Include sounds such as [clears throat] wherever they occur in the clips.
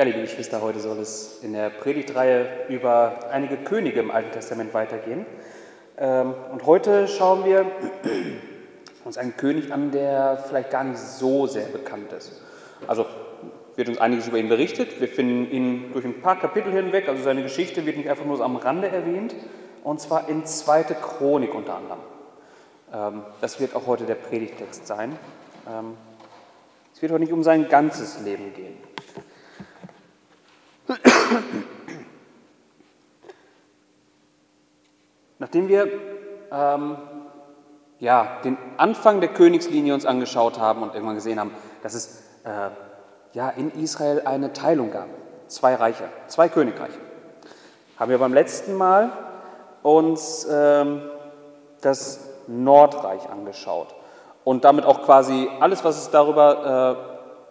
Ja, liebe Geschwister, heute soll es in der Predigtreihe über einige Könige im Alten Testament weitergehen. Ähm, und heute schauen wir uns einen König an, der vielleicht gar nicht so sehr bekannt ist. Also wird uns einiges über ihn berichtet. Wir finden ihn durch ein paar Kapitel hinweg, also seine Geschichte wird nicht einfach nur so am Rande erwähnt, und zwar in zweite Chronik unter anderem. Ähm, das wird auch heute der Predigtext sein. Ähm, es wird heute nicht um sein ganzes Leben gehen. Nachdem wir ähm, ja, den Anfang der Königslinie uns angeschaut haben und irgendwann gesehen haben, dass es äh, ja, in Israel eine Teilung gab, zwei Reiche, zwei Königreiche, haben wir beim letzten Mal uns ähm, das Nordreich angeschaut. Und damit auch quasi alles, was es darüber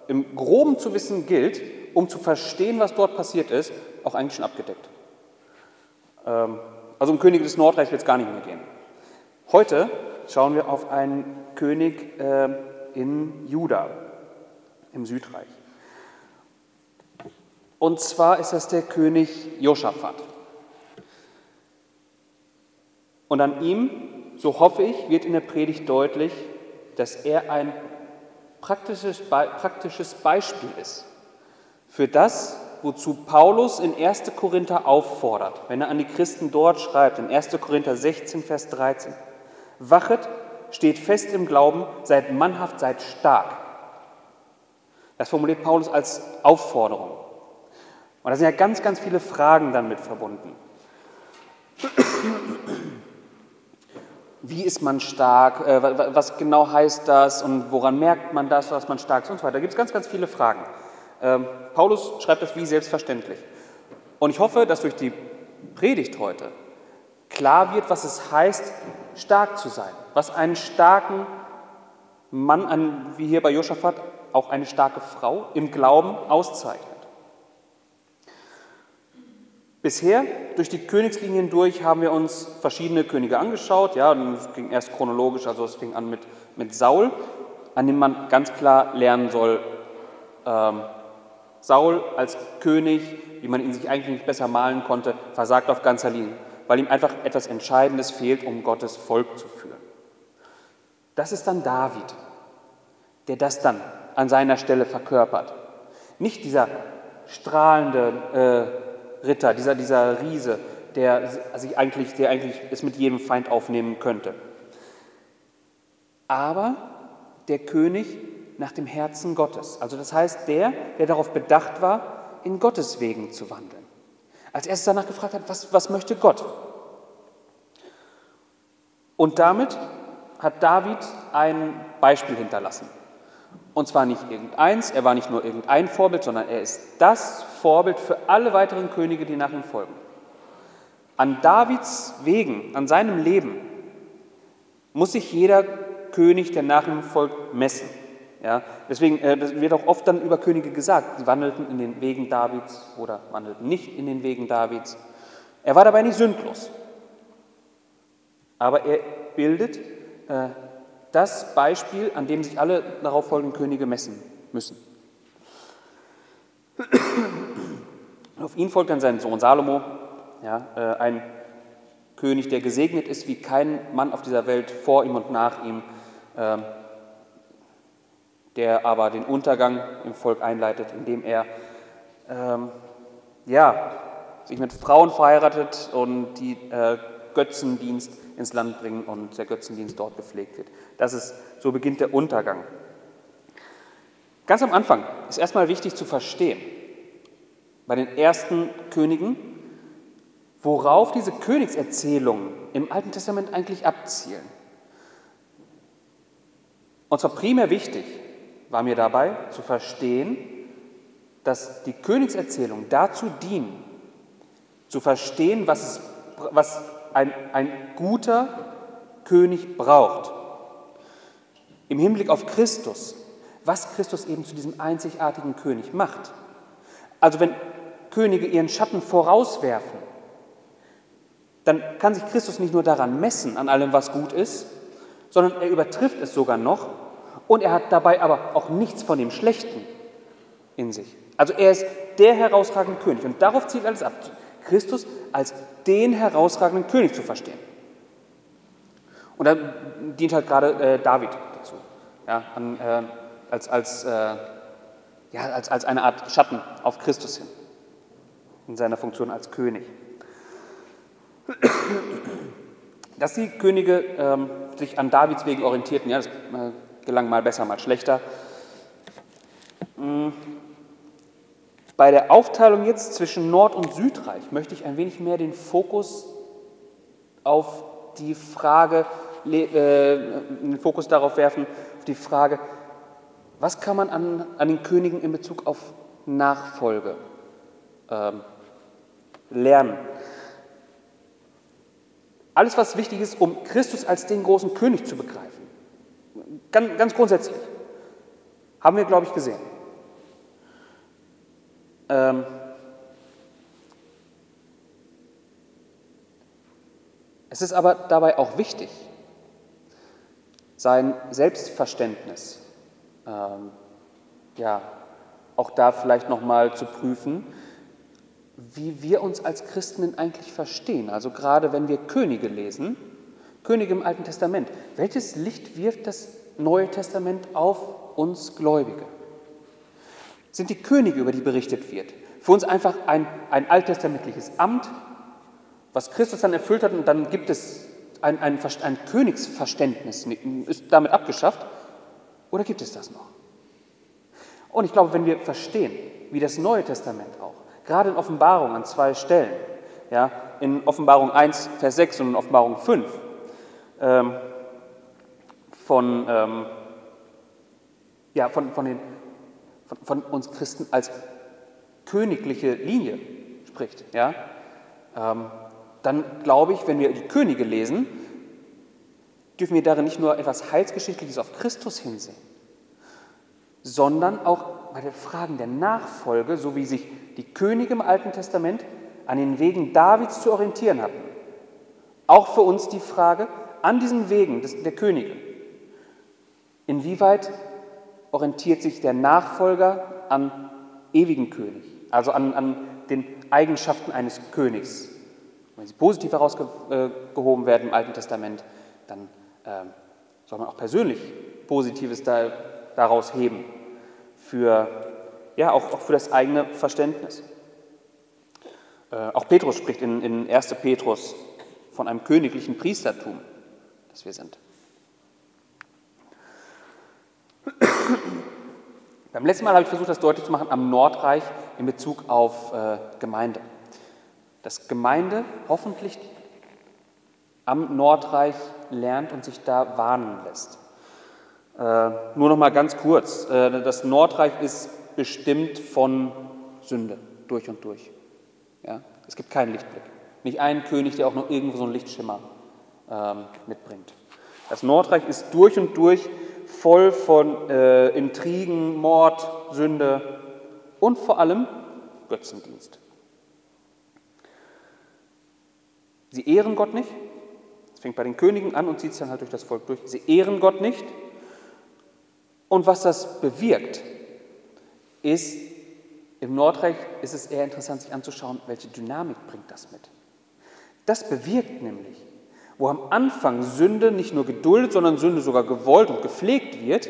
äh, im Groben zu wissen gilt, um zu verstehen, was dort passiert ist, auch eigentlich schon abgedeckt. Ähm, also um Könige des Nordreichs wird es gar nicht mehr gehen. Heute schauen wir auf einen König äh, in Juda, im Südreich. Und zwar ist das der König Josaphat. Und an ihm, so hoffe ich, wird in der Predigt deutlich, dass er ein praktisches, praktisches Beispiel ist für das, wozu Paulus in 1. Korinther auffordert, wenn er an die Christen dort schreibt, in 1. Korinther 16, Vers 13. Wachet, steht fest im Glauben, seid mannhaft, seid stark. Das formuliert Paulus als Aufforderung. Und da sind ja ganz, ganz viele Fragen dann mit verbunden. Wie ist man stark? Äh, was genau heißt das? Und woran merkt man das, dass man stark ist? Und so weiter. Da gibt es ganz, ganz viele Fragen. Ähm, Paulus schreibt das wie selbstverständlich. Und ich hoffe, dass durch die Predigt heute klar wird, was es heißt, stark zu sein, was einen starken Mann, wie hier bei Josaphat, auch eine starke Frau im Glauben auszeichnet. Bisher durch die Königslinien durch haben wir uns verschiedene Könige angeschaut. Ja, es ging erst chronologisch, also es fing an mit, mit Saul, an dem man ganz klar lernen soll, ähm, Saul als König, wie man ihn sich eigentlich nicht besser malen konnte, versagt auf ganzer Linie, weil ihm einfach etwas Entscheidendes fehlt, um Gottes Volk zu führen. Das ist dann David, der das dann an seiner Stelle verkörpert. Nicht dieser strahlende äh, Ritter, dieser, dieser Riese, der, sich eigentlich, der eigentlich es mit jedem Feind aufnehmen könnte. Aber der König, nach dem Herzen Gottes. Also das heißt, der, der darauf bedacht war, in Gottes Wegen zu wandeln. Als erstes danach gefragt hat, was, was möchte Gott? Und damit hat David ein Beispiel hinterlassen. Und zwar nicht irgendeins, er war nicht nur irgendein Vorbild, sondern er ist das Vorbild für alle weiteren Könige, die nach ihm folgen. An Davids Wegen, an seinem Leben muss sich jeder König, der nach ihm folgt, messen. Ja, deswegen äh, wird auch oft dann über Könige gesagt, sie wandelten in den Wegen Davids oder wandelten nicht in den Wegen Davids. Er war dabei nicht sündlos. Aber er bildet äh, das Beispiel, an dem sich alle darauf folgenden Könige messen müssen. Auf ihn folgt dann sein Sohn Salomo, ja, äh, ein König, der gesegnet ist wie kein Mann auf dieser Welt vor ihm und nach ihm. Ähm, der aber den Untergang im Volk einleitet, indem er ähm, ja, sich mit Frauen verheiratet und die äh, Götzendienst ins Land bringen und der Götzendienst dort gepflegt wird. Das ist, so beginnt der Untergang. Ganz am Anfang ist erstmal wichtig zu verstehen, bei den ersten Königen, worauf diese Königserzählungen im Alten Testament eigentlich abzielen. Und zwar primär wichtig, war mir dabei zu verstehen, dass die Königserzählung dazu dienen, zu verstehen, was, es, was ein, ein guter König braucht. Im Hinblick auf Christus, was Christus eben zu diesem einzigartigen König macht. Also wenn Könige ihren Schatten vorauswerfen, dann kann sich Christus nicht nur daran messen, an allem, was gut ist, sondern er übertrifft es sogar noch und er hat dabei aber auch nichts von dem Schlechten in sich. Also er ist der herausragende König. Und darauf zielt alles ab. Christus als den herausragenden König zu verstehen. Und da dient halt gerade äh, David dazu, ja, an, äh, als, als, äh, ja, als, als eine Art Schatten auf Christus hin, in seiner Funktion als König. Dass die Könige ähm, sich an Davids wegen orientierten, ja, das äh, gelang mal besser, mal schlechter. Mhm. Bei der Aufteilung jetzt zwischen Nord- und Südreich möchte ich ein wenig mehr den Fokus auf die Frage, äh, den Fokus darauf werfen, auf die Frage, was kann man an, an den Königen in Bezug auf Nachfolge ähm, lernen? Alles, was wichtig ist, um Christus als den großen König zu begreifen. Ganz, ganz grundsätzlich. Haben wir, glaube ich, gesehen. Ähm, es ist aber dabei auch wichtig, sein Selbstverständnis, ähm, ja, auch da vielleicht nochmal zu prüfen, wie wir uns als Christen eigentlich verstehen. Also gerade wenn wir Könige lesen, Könige im Alten Testament, welches Licht wirft das Neue Testament auf uns Gläubige? sind die Könige, über die berichtet wird. Für uns einfach ein, ein alttestamentliches Amt, was Christus dann erfüllt hat und dann gibt es ein, ein, ein Königsverständnis, ist damit abgeschafft. Oder gibt es das noch? Und ich glaube, wenn wir verstehen, wie das Neue Testament auch, gerade in Offenbarung an zwei Stellen, ja, in Offenbarung 1, Vers 6 und in Offenbarung 5, ähm, von, ähm, ja, von, von den von, von uns Christen als königliche Linie spricht, ja, ähm, dann glaube ich, wenn wir die Könige lesen, dürfen wir darin nicht nur etwas Heilsgeschichtliches auf Christus hinsehen, sondern auch bei den Fragen der Nachfolge, so wie sich die Könige im Alten Testament an den Wegen Davids zu orientieren hatten. Auch für uns die Frage, an diesen Wegen des, der Könige, inwieweit orientiert sich der Nachfolger am ewigen König, also an, an den Eigenschaften eines Königs. Wenn sie positiv herausgehoben werden im Alten Testament, dann äh, soll man auch persönlich Positives da, daraus heben, für, ja, auch, auch für das eigene Verständnis. Äh, auch Petrus spricht in, in 1. Petrus von einem königlichen Priestertum, das wir sind. Beim letzten Mal habe ich versucht, das deutlich zu machen am Nordreich in Bezug auf äh, Gemeinde. Dass Gemeinde hoffentlich am Nordreich lernt und sich da warnen lässt. Äh, nur noch mal ganz kurz: äh, Das Nordreich ist bestimmt von Sünde durch und durch. Ja? Es gibt keinen Lichtblick. Nicht einen König, der auch noch irgendwo so einen Lichtschimmer ähm, mitbringt. Das Nordreich ist durch und durch voll von äh, Intrigen, Mord, Sünde und vor allem Götzendienst. Sie ehren Gott nicht. Es fängt bei den Königen an und zieht es dann halt durch das Volk durch. Sie ehren Gott nicht. Und was das bewirkt, ist, im Nordreich ist es eher interessant, sich anzuschauen, welche Dynamik bringt das mit. Das bewirkt nämlich, wo am Anfang Sünde nicht nur geduldet, sondern Sünde sogar gewollt und gepflegt wird,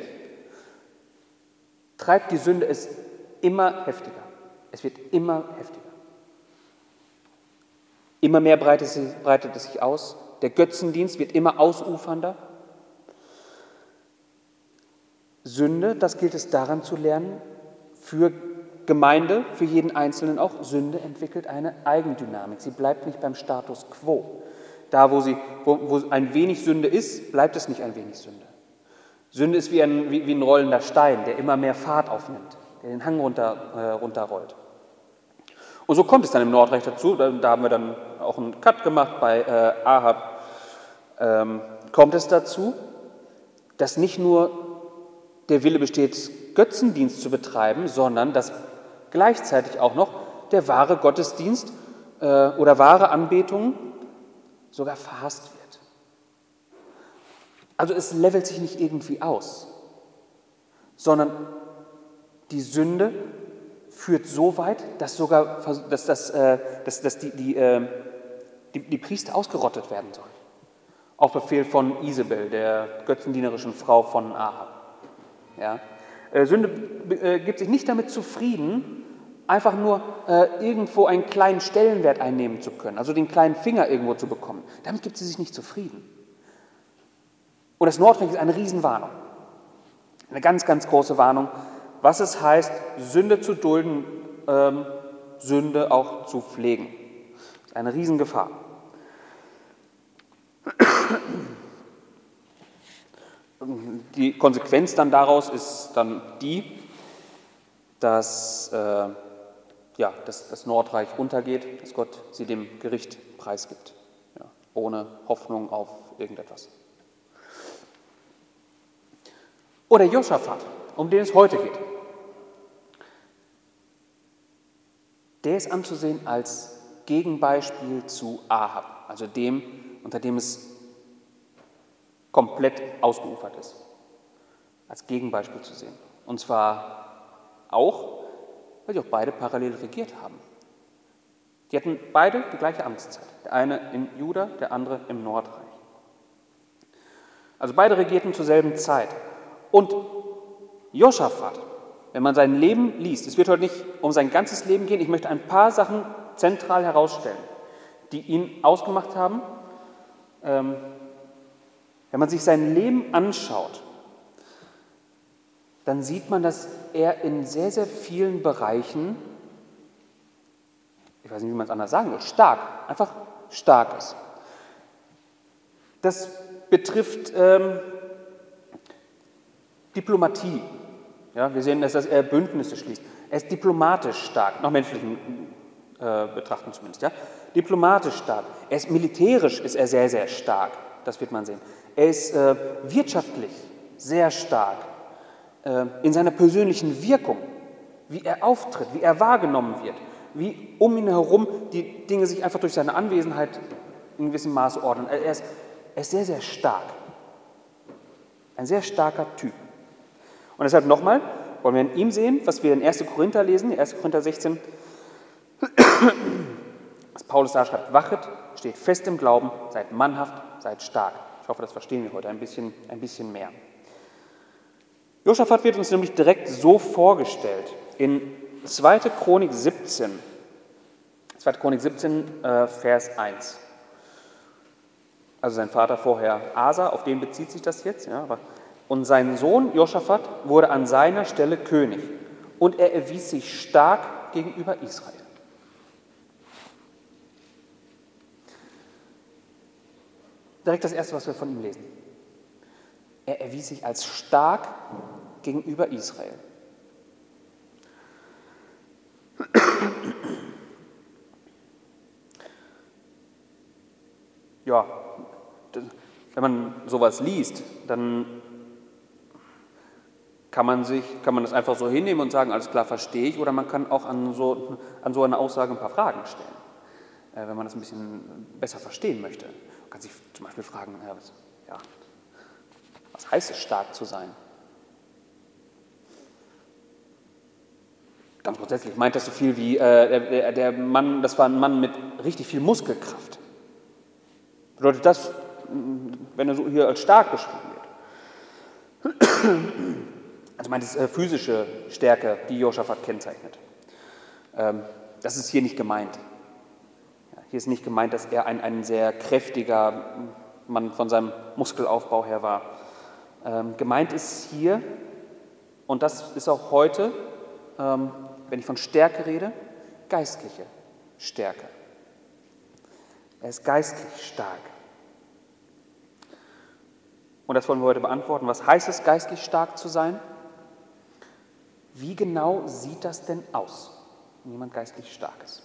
treibt die Sünde es immer heftiger. Es wird immer heftiger. Immer mehr breitet es sich aus. Der Götzendienst wird immer ausufernder. Sünde, das gilt es daran zu lernen, für Gemeinde, für jeden Einzelnen auch. Sünde entwickelt eine Eigendynamik. Sie bleibt nicht beim Status quo. Da, wo, sie, wo, wo ein wenig Sünde ist, bleibt es nicht ein wenig Sünde. Sünde ist wie ein, wie, wie ein rollender Stein, der immer mehr Fahrt aufnimmt, der den Hang runter, äh, runterrollt. Und so kommt es dann im Nordreich dazu, da, da haben wir dann auch einen Cut gemacht bei äh, Ahab, ähm, kommt es dazu, dass nicht nur der Wille besteht, Götzendienst zu betreiben, sondern dass gleichzeitig auch noch der wahre Gottesdienst äh, oder wahre Anbetung sogar verhasst wird. Also es levelt sich nicht irgendwie aus, sondern die Sünde führt so weit, dass sogar dass, dass, äh, dass, dass die, die, äh, die, die Priester ausgerottet werden sollen. Auf Befehl von Isabel, der götzendienerischen Frau von Ahab. Ja? Äh, Sünde äh, gibt sich nicht damit zufrieden, einfach nur äh, irgendwo einen kleinen Stellenwert einnehmen zu können, also den kleinen Finger irgendwo zu bekommen. Damit gibt sie sich nicht zufrieden. Und das Nordreich ist eine Riesenwarnung. Eine ganz, ganz große Warnung, was es heißt, Sünde zu dulden, ähm, Sünde auch zu pflegen. Das ist eine Riesengefahr. Die Konsequenz dann daraus ist dann die, dass, äh, ja, dass das Nordreich untergeht, dass Gott sie dem Gericht preisgibt, ja, ohne Hoffnung auf irgendetwas. Oder Josaphat, um den es heute geht. Der ist anzusehen als Gegenbeispiel zu Ahab, also dem, unter dem es komplett ausgeufert ist. Als Gegenbeispiel zu sehen. Und zwar auch, weil sie auch beide parallel regiert haben. Die hatten beide die gleiche Amtszeit. Der eine in Juda, der andere im Nordreich. Also beide regierten zur selben Zeit. Und Josaphat, wenn man sein Leben liest, es wird heute nicht um sein ganzes Leben gehen, ich möchte ein paar Sachen zentral herausstellen, die ihn ausgemacht haben. Ähm, wenn man sich sein Leben anschaut, dann sieht man, dass er in sehr, sehr vielen Bereichen, ich weiß nicht, wie man es anders sagen will, stark, einfach stark ist. Das betrifft ähm, Diplomatie. Ja, wir sehen, dass er Bündnisse schließt. Er ist diplomatisch stark, nach menschlichen äh, Betrachten zumindest. Ja? Diplomatisch stark. Er ist militärisch, ist er sehr, sehr stark. Das wird man sehen. Er ist äh, wirtschaftlich sehr stark. Äh, in seiner persönlichen Wirkung, wie er auftritt, wie er wahrgenommen wird, wie um ihn herum die Dinge sich einfach durch seine Anwesenheit in gewissem Maße ordnen. Er ist, er ist sehr, sehr stark. Ein sehr starker Typ. Und deshalb nochmal, wollen wir in ihm sehen, was wir in 1. Korinther lesen, 1. Korinther 16, [clears throat] was Paulus da schreibt, wachet, steht fest im Glauben, seid mannhaft, seid stark. Ich hoffe, das verstehen wir heute ein bisschen, ein bisschen mehr. Josaphat wird uns nämlich direkt so vorgestellt in 2. Chronik 17. 2. Chronik 17, äh, Vers 1. Also sein Vater vorher Asa, auf den bezieht sich das jetzt, ja, und sein Sohn Josaphat wurde an seiner Stelle König und er erwies sich stark gegenüber Israel. Direkt das Erste, was wir von ihm lesen. Er erwies sich als stark gegenüber Israel. Ja, wenn man sowas liest, dann kann man, sich, kann man das einfach so hinnehmen und sagen, alles klar, verstehe ich, oder man kann auch an so, an so eine Aussage ein paar Fragen stellen, äh, wenn man das ein bisschen besser verstehen möchte. Man kann sich zum Beispiel fragen, ja, was, was heißt es, stark zu sein? Ganz grundsätzlich meint das so viel wie, äh, der, der Mann, das war ein Mann mit richtig viel Muskelkraft. Bedeutet das, wenn er so hier als stark beschrieben wird? Also meint es äh, physische Stärke, die Josaphat kennzeichnet. Ähm, das ist hier nicht gemeint. Ja, hier ist nicht gemeint, dass er ein, ein sehr kräftiger Mann von seinem Muskelaufbau her war. Ähm, gemeint ist hier, und das ist auch heute, ähm, wenn ich von Stärke rede, geistliche Stärke. Er ist geistlich stark. Und das wollen wir heute beantworten. Was heißt es, geistlich stark zu sein? Wie genau sieht das denn aus, wenn jemand geistlich stark ist?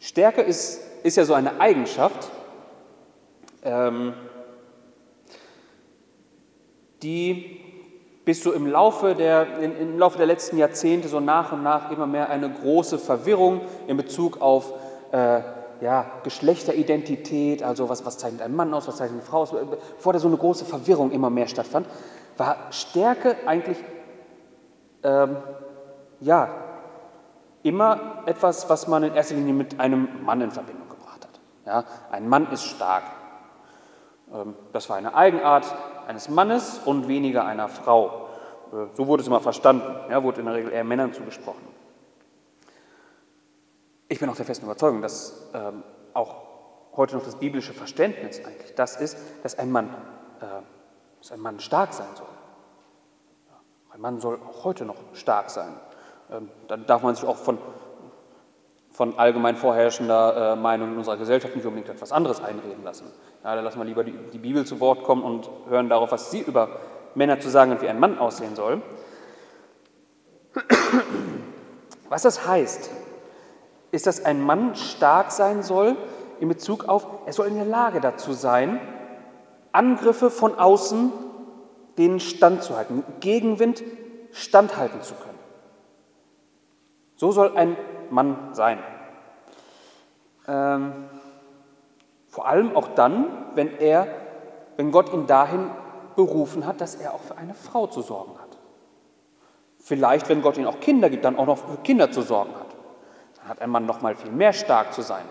Stärke ist, ist ja so eine Eigenschaft, ähm, die bis so im Laufe, der, im Laufe der letzten Jahrzehnte so nach und nach immer mehr eine große Verwirrung in Bezug auf äh, ja, Geschlechteridentität, also was, was zeichnet ein Mann aus, was zeichnet eine Frau aus, bevor da so eine große Verwirrung immer mehr stattfand, war Stärke eigentlich ähm, ja, immer etwas, was man in erster Linie mit einem Mann in Verbindung gebracht hat. Ja, ein Mann ist stark. Ähm, das war eine Eigenart eines Mannes und weniger einer Frau. Äh, so wurde es immer verstanden, ja, wurde in der Regel eher Männern zugesprochen. Ich bin auch der festen Überzeugung, dass ähm, auch heute noch das biblische Verständnis eigentlich das ist, dass ein Mann, äh, dass ein Mann stark sein soll. Ein Mann soll auch heute noch stark sein. Ähm, dann darf man sich auch von, von allgemein vorherrschender äh, Meinung in unserer Gesellschaft nicht unbedingt etwas anderes einreden lassen. Ja, da lassen wir lieber die, die Bibel zu Wort kommen und hören darauf, was sie über Männer zu sagen hat, wie ein Mann aussehen soll. Was das heißt, ist, dass ein Mann stark sein soll in Bezug auf, er soll in der Lage dazu sein, Angriffe von außen denen standzuhalten, Gegenwind standhalten zu können. So soll ein Mann sein. Ähm, vor allem auch dann, wenn er, wenn Gott ihn dahin berufen hat, dass er auch für eine Frau zu sorgen hat. Vielleicht, wenn Gott ihm auch Kinder gibt, dann auch noch für Kinder zu sorgen hat. Dann hat ein Mann noch mal viel mehr stark zu sein,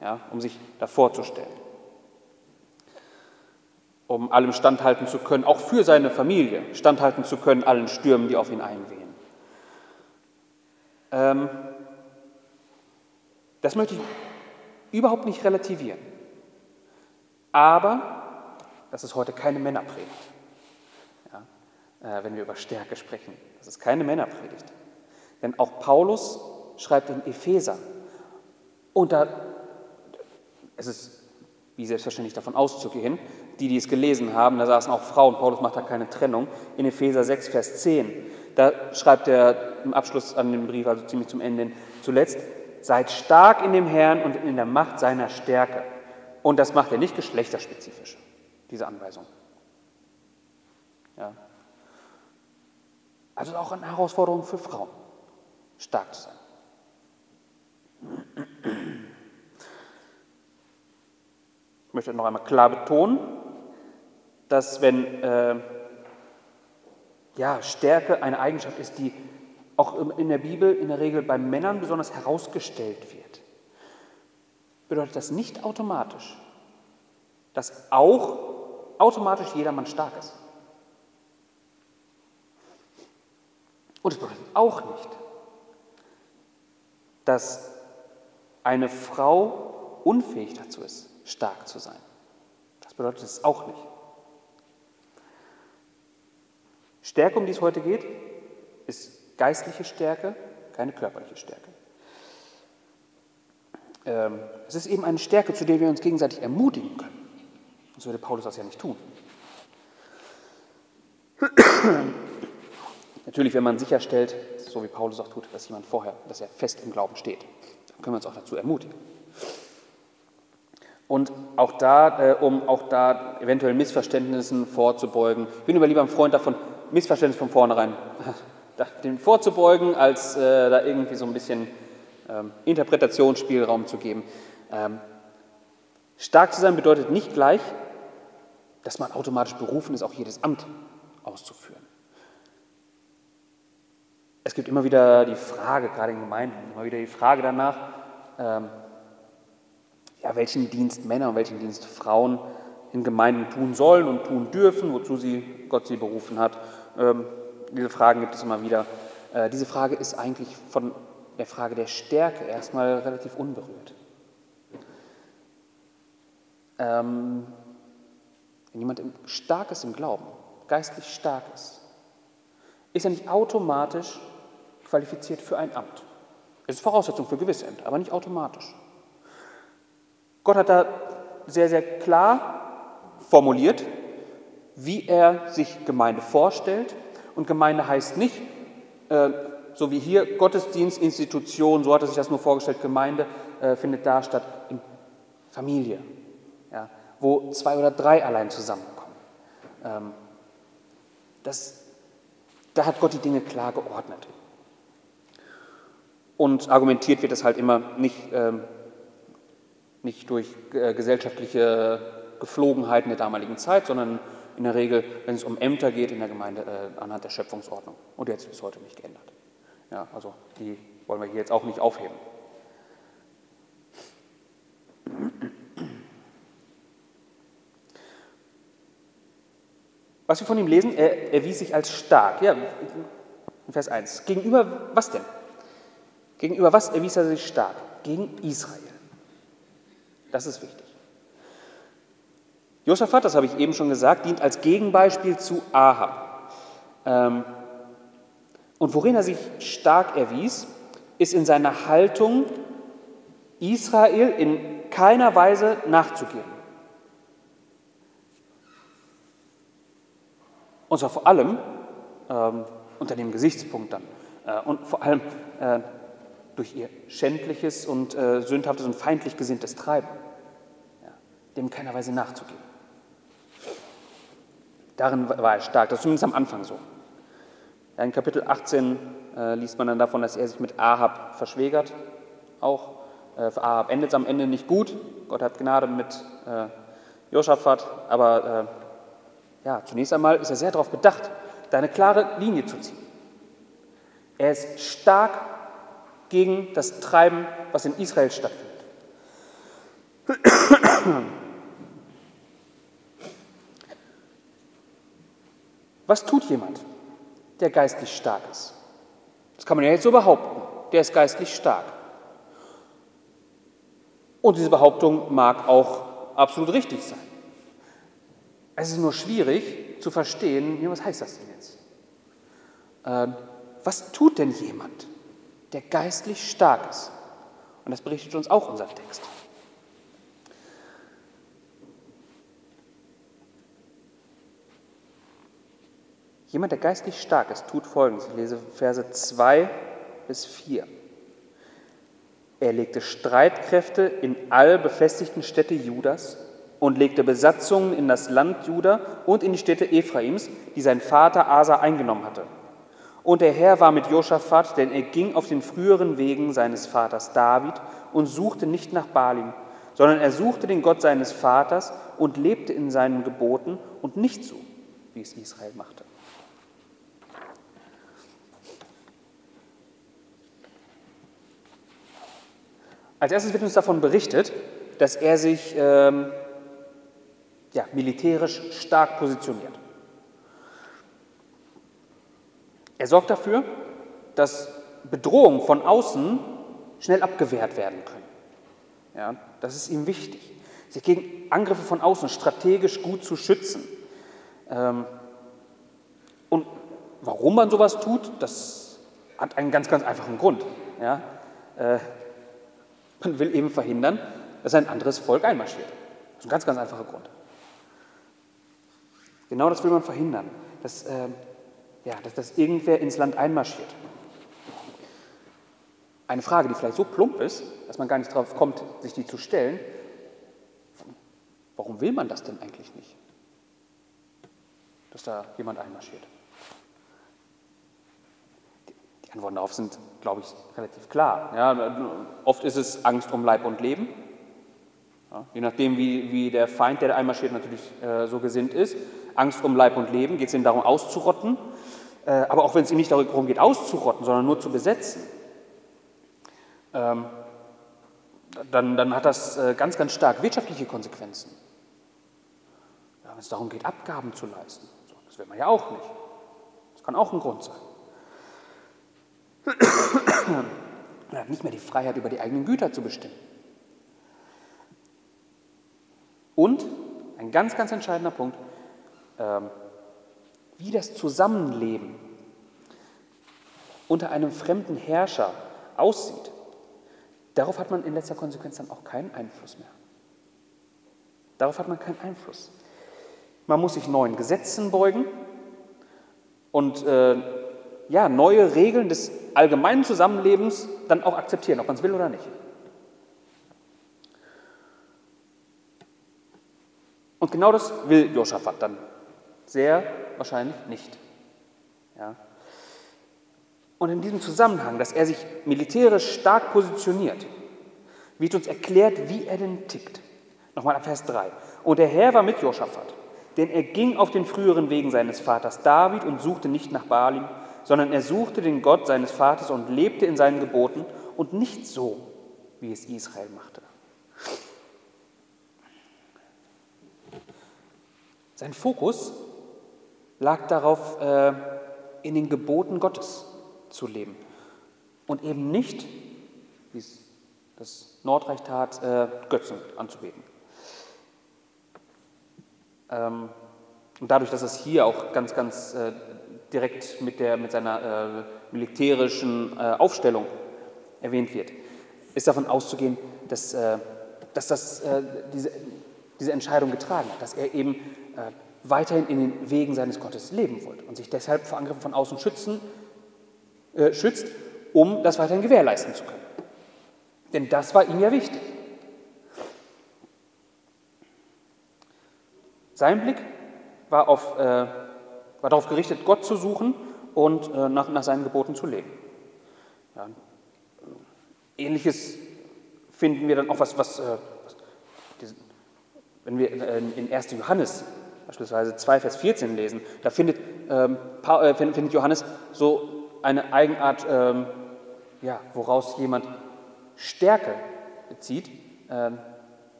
ja, um sich davor zu stellen. Um allem standhalten zu können, auch für seine Familie standhalten zu können, allen Stürmen, die auf ihn einwehen. Ähm, das möchte ich überhaupt nicht relativieren. Aber das ist heute keine Männerpredigt, ja, äh, wenn wir über Stärke sprechen. Das ist keine Männerpredigt. Denn auch Paulus schreibt in Epheser, und da, es ist wie selbstverständlich davon auszugehen, die, die es gelesen haben, da saßen auch Frauen, Paulus macht da keine Trennung, in Epheser 6, Vers 10, da schreibt er im Abschluss an dem Brief, also ziemlich zum Ende, zuletzt, seid stark in dem Herrn und in der Macht seiner Stärke. Und das macht er nicht geschlechterspezifisch, diese Anweisung. Ja. Also auch eine Herausforderung für Frauen, stark zu sein. Ich möchte noch einmal klar betonen, dass wenn äh, ja, Stärke eine Eigenschaft ist, die auch in der Bibel in der Regel bei Männern besonders herausgestellt wird, bedeutet das nicht automatisch, dass auch automatisch jedermann stark ist. Und es bedeutet auch nicht, dass eine Frau unfähig dazu ist, stark zu sein. Das bedeutet es auch nicht. Stärke, um die es heute geht, ist geistliche Stärke, keine körperliche Stärke. Ähm, es ist eben eine Stärke, zu der wir uns gegenseitig ermutigen können. Sonst würde Paulus das ja nicht tun. [clears throat] Natürlich, wenn man sicherstellt, so wie Paulus auch tut, dass jemand vorher, dass er fest im Glauben steht, dann können wir uns auch dazu ermutigen. Und auch da, äh, um auch da eventuell Missverständnissen vorzubeugen, ich bin immer lieber ein Freund davon, Missverständnis von vornherein [laughs] dem vorzubeugen, als äh, da irgendwie so ein bisschen ähm, Interpretationsspielraum zu geben. Ähm, stark zu sein bedeutet nicht gleich, dass man automatisch berufen ist, auch jedes Amt auszuführen. Es gibt immer wieder die Frage, gerade in Gemeinden, immer wieder die Frage danach, ähm, ja, welchen Dienst Männer und welchen Dienst Frauen in Gemeinden tun sollen und tun dürfen, wozu sie Gott sie berufen hat. Ähm, diese Fragen gibt es immer wieder. Äh, diese Frage ist eigentlich von der Frage der Stärke erstmal relativ unberührt. Ähm, wenn jemand stark ist im Glauben, geistlich stark ist, ist er nicht automatisch qualifiziert für ein Amt. Es ist Voraussetzung für gewisse Ämter, aber nicht automatisch. Gott hat da sehr, sehr klar formuliert, wie er sich Gemeinde vorstellt. Und Gemeinde heißt nicht, äh, so wie hier Gottesdienst, Institution, so hat er sich das nur vorgestellt, Gemeinde äh, findet da statt in Familie, ja, wo zwei oder drei allein zusammenkommen. Ähm, das, da hat Gott die Dinge klar geordnet. Und argumentiert wird es halt immer nicht, ähm, nicht durch äh, gesellschaftliche Geflogenheiten der damaligen Zeit, sondern in der Regel, wenn es um Ämter geht in der Gemeinde, äh, anhand der Schöpfungsordnung. Und hat sich bis heute nicht geändert. Ja, also die wollen wir hier jetzt auch nicht aufheben. Was wir von ihm lesen, er erwies sich als stark. Ja, Vers 1. Gegenüber was denn? Gegenüber was erwies er sich stark? Gegen Israel. Das ist wichtig. Josaphat, das habe ich eben schon gesagt, dient als Gegenbeispiel zu Ahab. Ähm, und worin er sich stark erwies, ist in seiner Haltung, Israel in keiner Weise nachzugeben. Und zwar vor allem ähm, unter dem Gesichtspunkt dann. Äh, und vor allem äh, durch ihr schändliches und äh, sündhaftes und feindlich gesinntes Treiben, ja, dem in keiner Weise nachzugeben. Darin war er stark, das ist zumindest am Anfang so. In Kapitel 18 äh, liest man dann davon, dass er sich mit Ahab verschwägert, auch. Äh, für Ahab endet es am Ende nicht gut. Gott hat Gnade mit äh, Josaphat, aber äh, ja, zunächst einmal ist er sehr darauf bedacht, da eine klare Linie zu ziehen. Er ist stark gegen das Treiben, was in Israel stattfindet. Was tut jemand, der geistlich stark ist? Das kann man ja jetzt so behaupten. Der ist geistlich stark. Und diese Behauptung mag auch absolut richtig sein. Es ist nur schwierig zu verstehen, was heißt das denn jetzt? Ähm, was tut denn jemand, der geistlich stark ist? Und das berichtet uns auch unser Text. Jemand, der geistlich stark ist, tut Folgendes. Ich lese Verse 2 bis 4. Er legte Streitkräfte in all befestigten Städte Judas und legte Besatzungen in das Land Juda und in die Städte Ephraims, die sein Vater Asa eingenommen hatte. Und der Herr war mit Josaphat, denn er ging auf den früheren Wegen seines Vaters David und suchte nicht nach Balim, sondern er suchte den Gott seines Vaters und lebte in seinen Geboten und nicht so, wie es Israel machte. Als erstes wird uns davon berichtet, dass er sich ähm, ja, militärisch stark positioniert. Er sorgt dafür, dass Bedrohungen von außen schnell abgewehrt werden können. Ja, das ist ihm wichtig, sich gegen Angriffe von außen strategisch gut zu schützen. Ähm, und warum man sowas tut, das hat einen ganz, ganz einfachen Grund. Ja, äh, man will eben verhindern, dass ein anderes Volk einmarschiert. Das ist ein ganz, ganz einfacher Grund. Genau das will man verhindern, dass, äh, ja, dass, dass irgendwer ins Land einmarschiert. Eine Frage, die vielleicht so plump ist, dass man gar nicht darauf kommt, sich die zu stellen. Warum will man das denn eigentlich nicht? Dass da jemand einmarschiert. Die Antworten darauf sind, glaube ich, relativ klar. Ja, oft ist es Angst um Leib und Leben. Ja, je nachdem, wie, wie der Feind, der einmarschiert, natürlich äh, so gesinnt ist. Angst um Leib und Leben, geht es ihm darum, auszurotten. Äh, aber auch wenn es ihm nicht darum geht, auszurotten, sondern nur zu besetzen, ähm, dann, dann, hat das äh, ganz, ganz stark wirtschaftliche Konsequenzen. Ja, wenn es darum geht, Abgaben zu leisten, so, das will man ja auch nicht. Das kann auch ein Grund sein. Man hat nicht mehr die Freiheit, über die eigenen Güter zu bestimmen. Und ein ganz, ganz entscheidender Punkt, ähm, wie das Zusammenleben unter einem fremden Herrscher aussieht, darauf hat man in letzter Konsequenz dann auch keinen Einfluss mehr. Darauf hat man keinen Einfluss. Man muss sich neuen Gesetzen beugen und äh, ja, neue Regeln des allgemeinen Zusammenlebens dann auch akzeptieren, ob man es will oder nicht. Und genau das will Josaphat dann sehr wahrscheinlich nicht. Ja. Und in diesem Zusammenhang, dass er sich militärisch stark positioniert, wird uns erklärt, wie er denn tickt. Nochmal ab Vers 3. Und der Herr war mit Josaphat, Denn er ging auf den früheren Wegen seines Vaters David und suchte nicht nach Baalim, sondern er suchte den Gott seines Vaters und lebte in seinen Geboten und nicht so, wie es Israel machte. Sein Fokus lag darauf, äh, in den Geboten Gottes zu leben und eben nicht, wie es das Nordreich tat, äh, Götzen anzubeten. Ähm, und dadurch, dass es hier auch ganz, ganz äh, direkt mit, der, mit seiner militärischen Aufstellung erwähnt wird, ist davon auszugehen, dass, dass das, diese, diese Entscheidung getragen hat, dass er eben weiterhin in den Wegen seines Gottes leben wollte und sich deshalb vor Angriffen von außen schützen, äh, schützt, um das weiterhin gewährleisten zu können. Denn das war ihm ja wichtig. Sein Blick war, auf, äh, war darauf gerichtet, Gott zu suchen und äh, nach, nach, seinen Geboten zu leben. Ja, Ähnliches finden wir dann auch, was, was, äh, was diese, wenn wir in, in 1. Johannes beispielsweise 2 Vers 14 lesen, da findet, ähm, äh, findet Johannes so eine Eigenart, ähm, ja, woraus jemand Stärke bezieht ähm,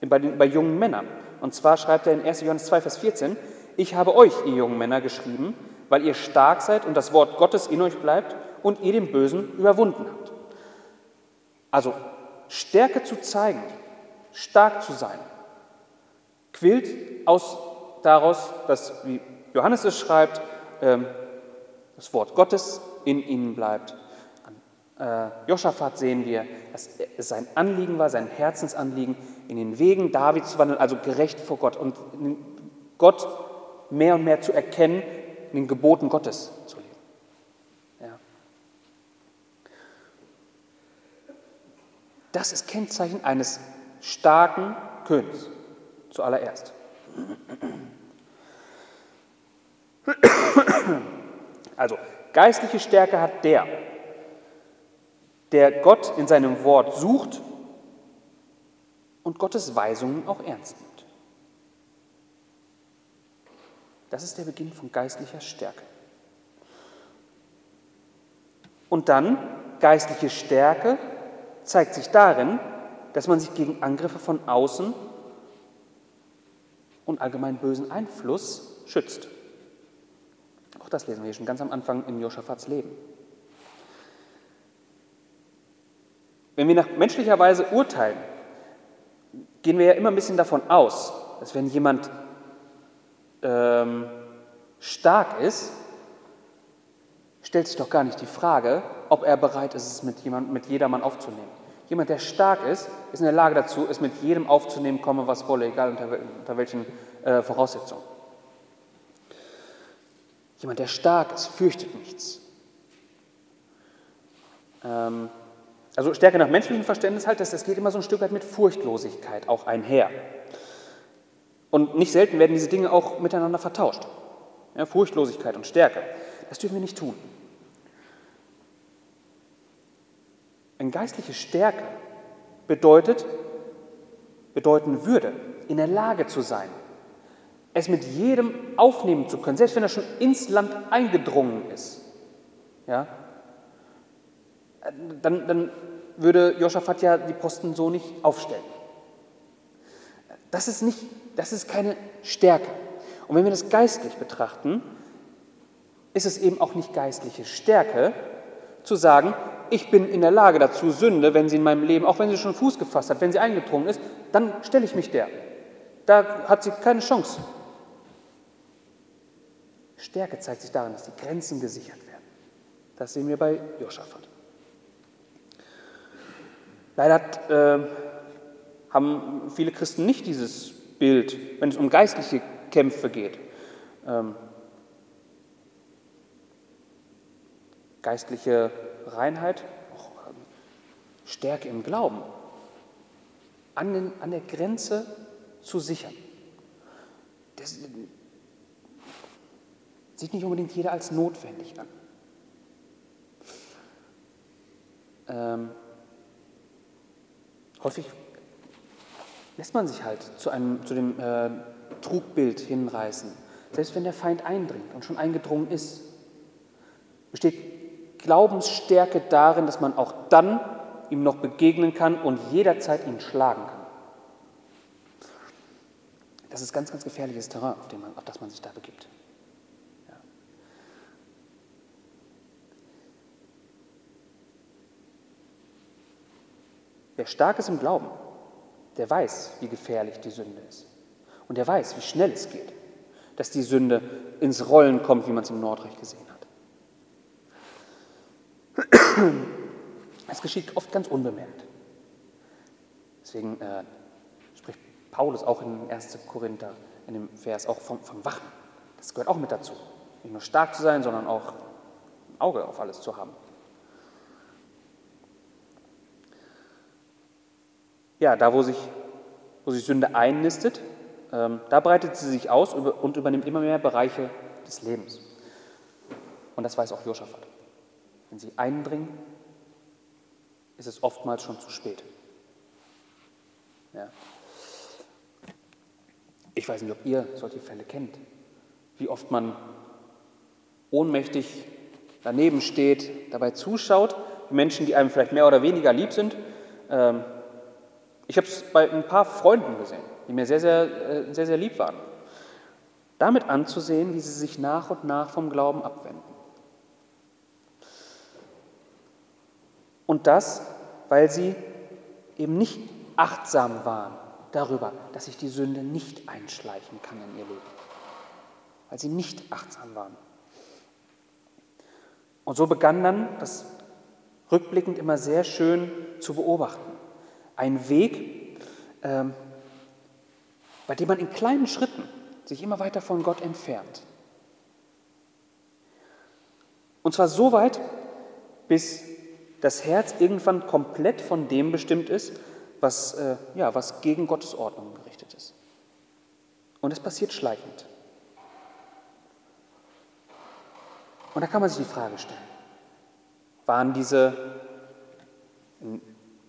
bei, den, bei jungen Männern. Und zwar schreibt er in 1. Johannes 2 Vers 14, ich habe euch, ihr jungen Männer, geschrieben, weil ihr stark seid und das Wort Gottes in euch bleibt und ihr den Bösen überwunden habt. Also Stärke zu zeigen, stark zu sein, quillt aus daraus, dass, wie Johannes es schreibt, ähm, das Wort Gottes in ihnen bleibt. An äh, Josaphat sehen wir, dass es sein Anliegen war, sein Herzensanliegen, in den Wegen Davids zu wandeln, also gerecht vor Gott und Gott mehr und mehr zu erkennen, in den Geboten Gottes zu leben. Ja. Das ist Kennzeichen eines starken Königs, zuallererst. Also, geistliche Stärke hat der, der Gott in seinem Wort sucht und Gottes Weisungen auch ernst nimmt. Das ist der Beginn von geistlicher Stärke. Und dann, geistliche Stärke zeigt sich darin, dass man sich gegen Angriffe von außen und allgemein bösen Einfluss schützt. Auch das lesen wir hier schon ganz am Anfang in Josaphats Leben. Wenn wir nach menschlicher Weise urteilen, gehen wir ja immer ein bisschen davon aus, dass wenn jemand ähm, stark ist, stellt sich doch gar nicht die Frage, ob er bereit ist, es mit, jemand, mit jedermann aufzunehmen. Jemand, der stark ist, ist in der Lage dazu, es mit jedem aufzunehmen, komme was wolle, egal unter, unter welchen äh, Voraussetzungen. Jemand, der stark ist, fürchtet nichts. Ähm, also Stärke nach menschlichem Verständnis halt, das, das geht immer so ein Stück weit mit Furchtlosigkeit auch einher. Und nicht selten werden diese Dinge auch miteinander vertauscht. Ja, Furchtlosigkeit und Stärke. Das dürfen wir nicht tun. Eine geistliche Stärke bedeutet, bedeuten würde, in der Lage zu sein, es mit jedem aufnehmen zu können, selbst wenn er schon ins Land eingedrungen ist. Ja, dann, dann würde Josaphat ja die Posten so nicht aufstellen. Das ist, nicht, das ist keine Stärke. Und wenn wir das geistlich betrachten, ist es eben auch nicht geistliche Stärke, zu sagen, ich bin in der Lage dazu, Sünde, wenn sie in meinem Leben, auch wenn sie schon Fuß gefasst hat, wenn sie eingedrungen ist, dann stelle ich mich der. Da hat sie keine Chance. Stärke zeigt sich darin, dass die Grenzen gesichert werden. Das sehen wir bei Josaphat. Leider hat, äh, haben viele Christen nicht dieses Bild, wenn es um geistliche Kämpfe geht. Ähm, geistliche Reinheit, auch ähm, Stärke im Glauben, an, den, an der Grenze zu sichern. Das sieht nicht unbedingt jeder als notwendig an. Ähm, häufig lässt man sich halt zu, einem, zu dem äh, Trugbild hinreißen, selbst wenn der Feind eindringt und schon eingedrungen ist, besteht Glaubensstärke darin, dass man auch dann ihm noch begegnen kann und jederzeit ihn schlagen kann. Das ist ganz, ganz gefährliches Terrain, auf, man, auf das man sich da begibt. Ja. Wer stark ist im Glauben, der weiß, wie gefährlich die Sünde ist. Und der weiß, wie schnell es geht, dass die Sünde ins Rollen kommt, wie man es im Nordreich gesehen hat. Es geschieht oft ganz unbemerkt. Deswegen äh, Paulus auch in 1. Korinther, in dem Vers, auch vom, vom Wachen. Das gehört auch mit dazu. Nicht nur stark zu sein, sondern auch ein Auge auf alles zu haben. Ja, da wo sich, wo sich Sünde einnistet, ähm, da breitet sie sich aus und übernimmt immer mehr Bereiche des Lebens. Und das weiß auch Josaphat. Wenn sie eindringen, ist es oftmals schon zu spät. Ja. Ich weiß nicht, ob ihr solche Fälle kennt, wie oft man ohnmächtig daneben steht, dabei zuschaut, Menschen, die einem vielleicht mehr oder weniger lieb sind. Ähm, ich habe es bei ein paar Freunden gesehen, die mir sehr, sehr, äh, sehr, sehr lieb waren. Damit anzusehen, wie sie sich nach und nach vom Glauben abwenden. Und das, weil sie eben nicht achtsam waren darüber, dass sich die Sünde nicht einschleichen kann in ihr Leben, weil sie nicht achtsam waren. Und so begann dann das rückblickend immer sehr schön zu beobachten. Ein Weg, ähm, bei dem man in kleinen Schritten sich immer weiter von Gott entfernt. Und zwar so weit, bis das Herz irgendwann komplett von dem bestimmt ist, was, äh, ja, was gegen Gottes Ordnung gerichtet ist. Und es passiert schleichend. Und da kann man sich die Frage stellen, waren diese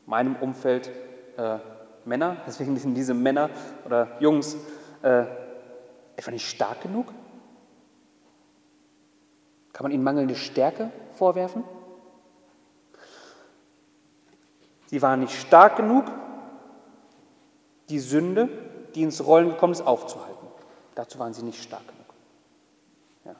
meinem Umfeld äh, Männer, [laughs] deswegen sind diese Männer oder Jungs äh, etwa nicht stark genug? Kann man ihnen mangelnde Stärke vorwerfen? Sie waren nicht stark genug, die Sünde, die ins Rollen gekommen ist, aufzuhalten. Dazu waren sie nicht stark genug. Ja.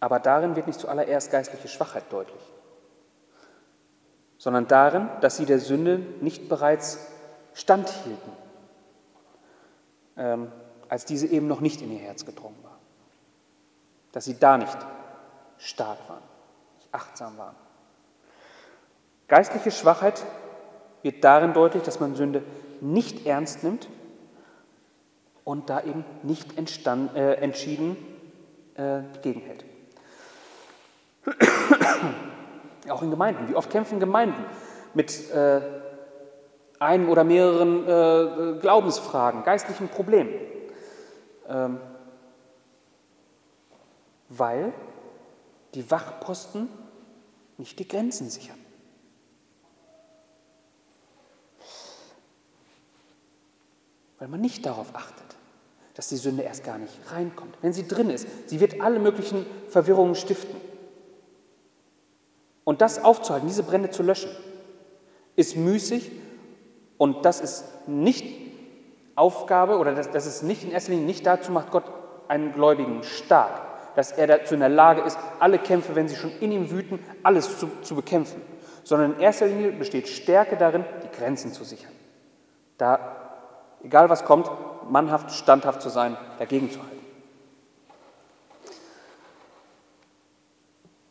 Aber darin wird nicht zuallererst geistliche Schwachheit deutlich, sondern darin, dass sie der Sünde nicht bereits standhielten, ähm, als diese eben noch nicht in ihr Herz gedrungen war. Dass sie da nicht stark waren, nicht achtsam waren. Geistliche Schwachheit wird darin deutlich, dass man Sünde nicht ernst nimmt und da eben nicht entstand, äh, entschieden äh, gegenhält. [coughs] Auch in Gemeinden. Wie oft kämpfen Gemeinden mit äh, einem oder mehreren äh, Glaubensfragen, geistlichen Problemen? Ähm, weil die Wachposten nicht die Grenzen sichern. Weil man nicht darauf achtet, dass die Sünde erst gar nicht reinkommt. Wenn sie drin ist, sie wird alle möglichen Verwirrungen stiften. Und das aufzuhalten, diese Brände zu löschen, ist müßig und das ist nicht Aufgabe oder das, das ist nicht in erster Linie nicht dazu macht Gott einen Gläubigen stark, dass er dazu in der Lage ist, alle Kämpfe, wenn sie schon in ihm wüten, alles zu, zu bekämpfen, sondern in erster Linie besteht Stärke darin, die Grenzen zu sichern. Da, egal was kommt, mannhaft, standhaft zu sein, dagegen zu halten.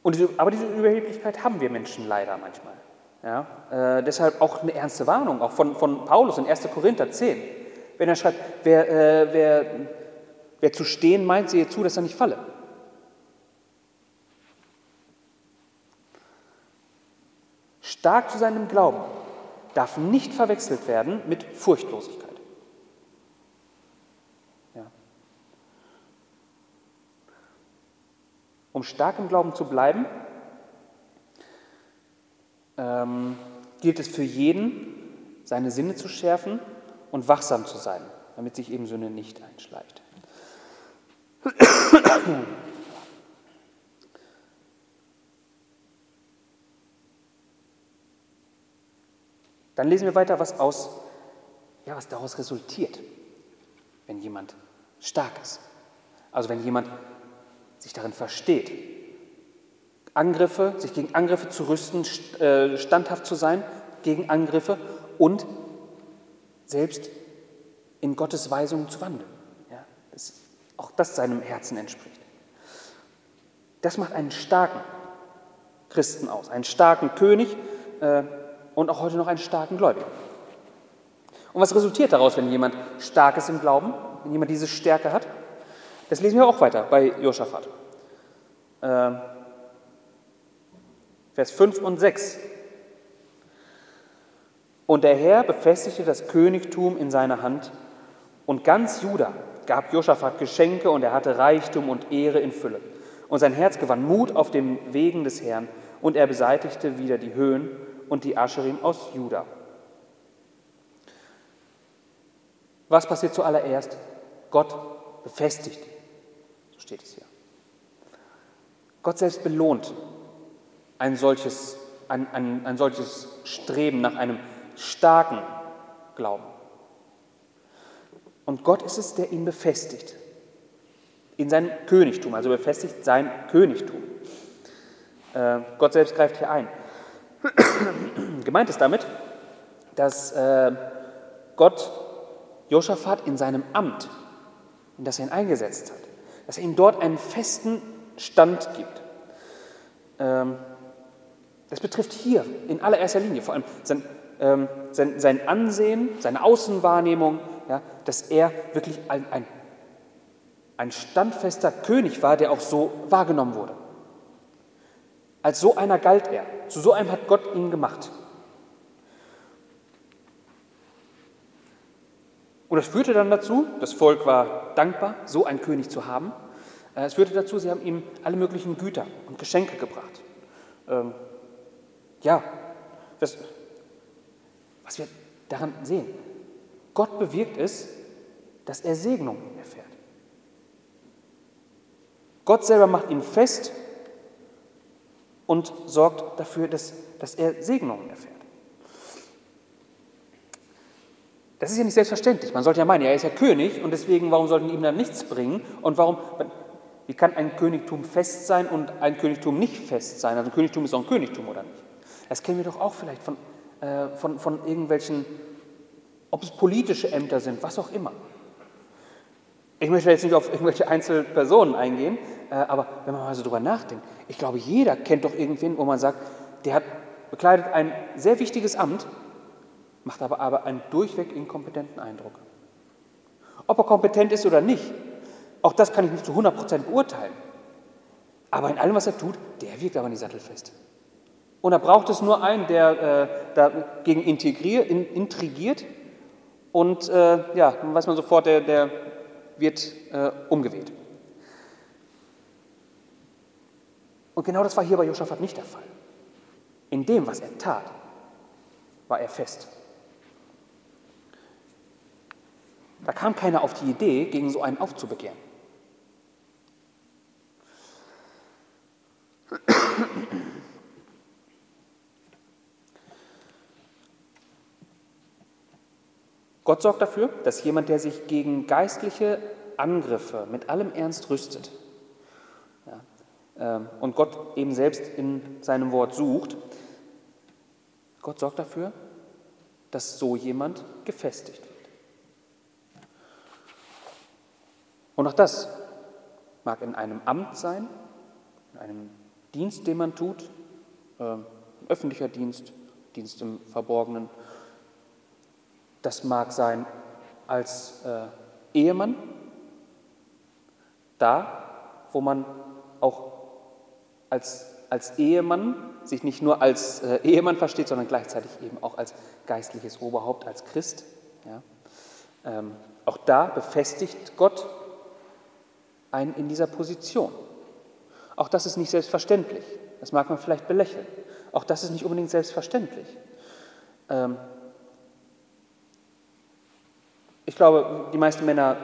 Und aber diese Überheblichkeit haben wir Menschen leider manchmal. Ja, äh, deshalb auch eine ernste Warnung, auch von, von Paulus in 1. Korinther 10. Wenn er schreibt, wer, äh, wer, wer zu stehen meint, sehe zu, dass er nicht falle. Stark zu seinem Glauben darf nicht verwechselt werden mit Furchtlosigkeit. Ja. Um stark im Glauben zu bleiben, ähm, gilt es für jeden, seine Sinne zu schärfen und wachsam zu sein, damit sich eben Sünde nicht einschleicht. Dann lesen wir weiter, was, aus, ja, was daraus resultiert, wenn jemand stark ist. Also wenn jemand sich darin versteht, Angriffe, sich gegen Angriffe zu rüsten, äh, standhaft zu sein gegen Angriffe und selbst in Gottes Weisungen zu wandeln. Ja, auch das seinem Herzen entspricht. Das macht einen starken Christen aus, einen starken König, äh, und auch heute noch einen starken Gläubigen. Und was resultiert daraus, wenn jemand stark ist im Glauben, wenn jemand diese Stärke hat? Das lesen wir auch weiter bei Josaphat. Ähm, Vers 5 und 6. Und der Herr befestigte das Königtum in seiner Hand und ganz Juda gab Josaphat Geschenke und er hatte Reichtum und Ehre in Fülle. Und sein Herz gewann Mut auf den Wegen des Herrn und er beseitigte wieder die Höhen und die Ascherim aus Juda. Was passiert zuallererst? Gott befestigt steht es hier. Gott selbst belohnt ein solches, ein, ein, ein solches Streben nach einem starken Glauben. Und Gott ist es, der ihn befestigt in sein Königtum, also befestigt sein Königtum. Äh, Gott selbst greift hier ein. [clears throat] Gemeint ist damit, dass äh, Gott Josaphat in seinem Amt, in das er ihn eingesetzt hat, dass er ihm dort einen festen Stand gibt. Ähm, das betrifft hier in allererster Linie vor allem sein, ähm, sein, sein Ansehen, seine Außenwahrnehmung, ja, dass er wirklich ein, ein, ein standfester König war, der auch so wahrgenommen wurde. Als so einer galt er. Zu so einem hat Gott ihn gemacht. Und das führte dann dazu, das Volk war dankbar, so einen König zu haben. Äh, es führte dazu, sie haben ihm alle möglichen Güter und Geschenke gebracht. Ähm, ja, das, was wir daran sehen, Gott bewirkt es, dass er Segnung erfährt. Gott selber macht ihn fest und sorgt dafür, dass, dass er Segnungen erfährt. Das ist ja nicht selbstverständlich. Man sollte ja meinen, er ist ja König und deswegen, warum sollten ihm dann nichts bringen? Und warum, wie kann ein Königtum fest sein und ein Königtum nicht fest sein? Also ein Königtum ist auch ein Königtum, oder nicht? Das kennen wir doch auch vielleicht von, äh, von, von irgendwelchen, ob es politische Ämter sind, was auch immer. Ich möchte jetzt nicht auf irgendwelche Einzelpersonen eingehen, äh, aber wenn man mal so drüber nachdenkt, ich glaube, jeder kennt doch irgendwen, wo man sagt, der hat bekleidet ein sehr wichtiges Amt, macht aber, aber einen durchweg inkompetenten Eindruck. Ob er kompetent ist oder nicht, auch das kann ich nicht zu 100% beurteilen. Aber in allem, was er tut, der wirkt aber nicht sattelfest. Und da braucht es nur einen, der äh, dagegen in, intrigiert und äh, ja, dann weiß man sofort, der, der wird äh, umgeweht. Und genau das war hier bei Josaphat nicht der Fall. In dem, was er tat, war er fest. Da kam keiner auf die Idee, gegen so einen aufzubegehren. Gott sorgt dafür, dass jemand, der sich gegen geistliche Angriffe mit allem Ernst rüstet ja, äh, und Gott eben selbst in seinem Wort sucht, Gott sorgt dafür, dass so jemand gefestigt Und auch das mag in einem Amt sein, in einem Dienst, den man tut, äh, öffentlicher Dienst, Dienst im Verborgenen, das mag sein als äh, Ehemann, da, wo man auch als, als Ehemann sich nicht nur als äh, Ehemann versteht, sondern gleichzeitig eben auch als geistliches Oberhaupt, als Christ. Ja. Ähm, auch da befestigt Gott einen in dieser Position. Auch das ist nicht selbstverständlich. Das mag man vielleicht belächeln. Auch das ist nicht unbedingt selbstverständlich. Ähm, ich glaube, die meisten Männer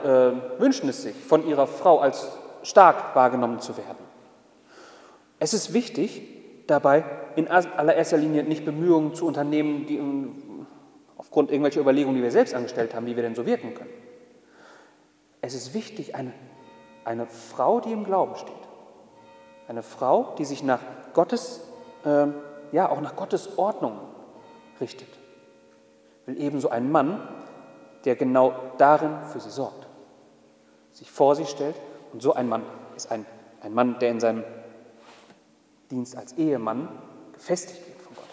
äh, wünschen es sich, von ihrer Frau als stark wahrgenommen zu werden. Es ist wichtig, dabei in allererster Linie nicht Bemühungen zu unternehmen, die aufgrund irgendwelcher Überlegungen, die wir selbst angestellt haben, wie wir denn so wirken können. Es ist wichtig, eine, eine Frau, die im Glauben steht, eine Frau, die sich nach Gottes, äh, ja, auch nach Gottes Ordnung richtet, will ebenso ein Mann, der genau darin für sie sorgt, sich vor sie stellt. Und so ein Mann ist ein, ein Mann, der in seinem Dienst als Ehemann gefestigt wird von Gott.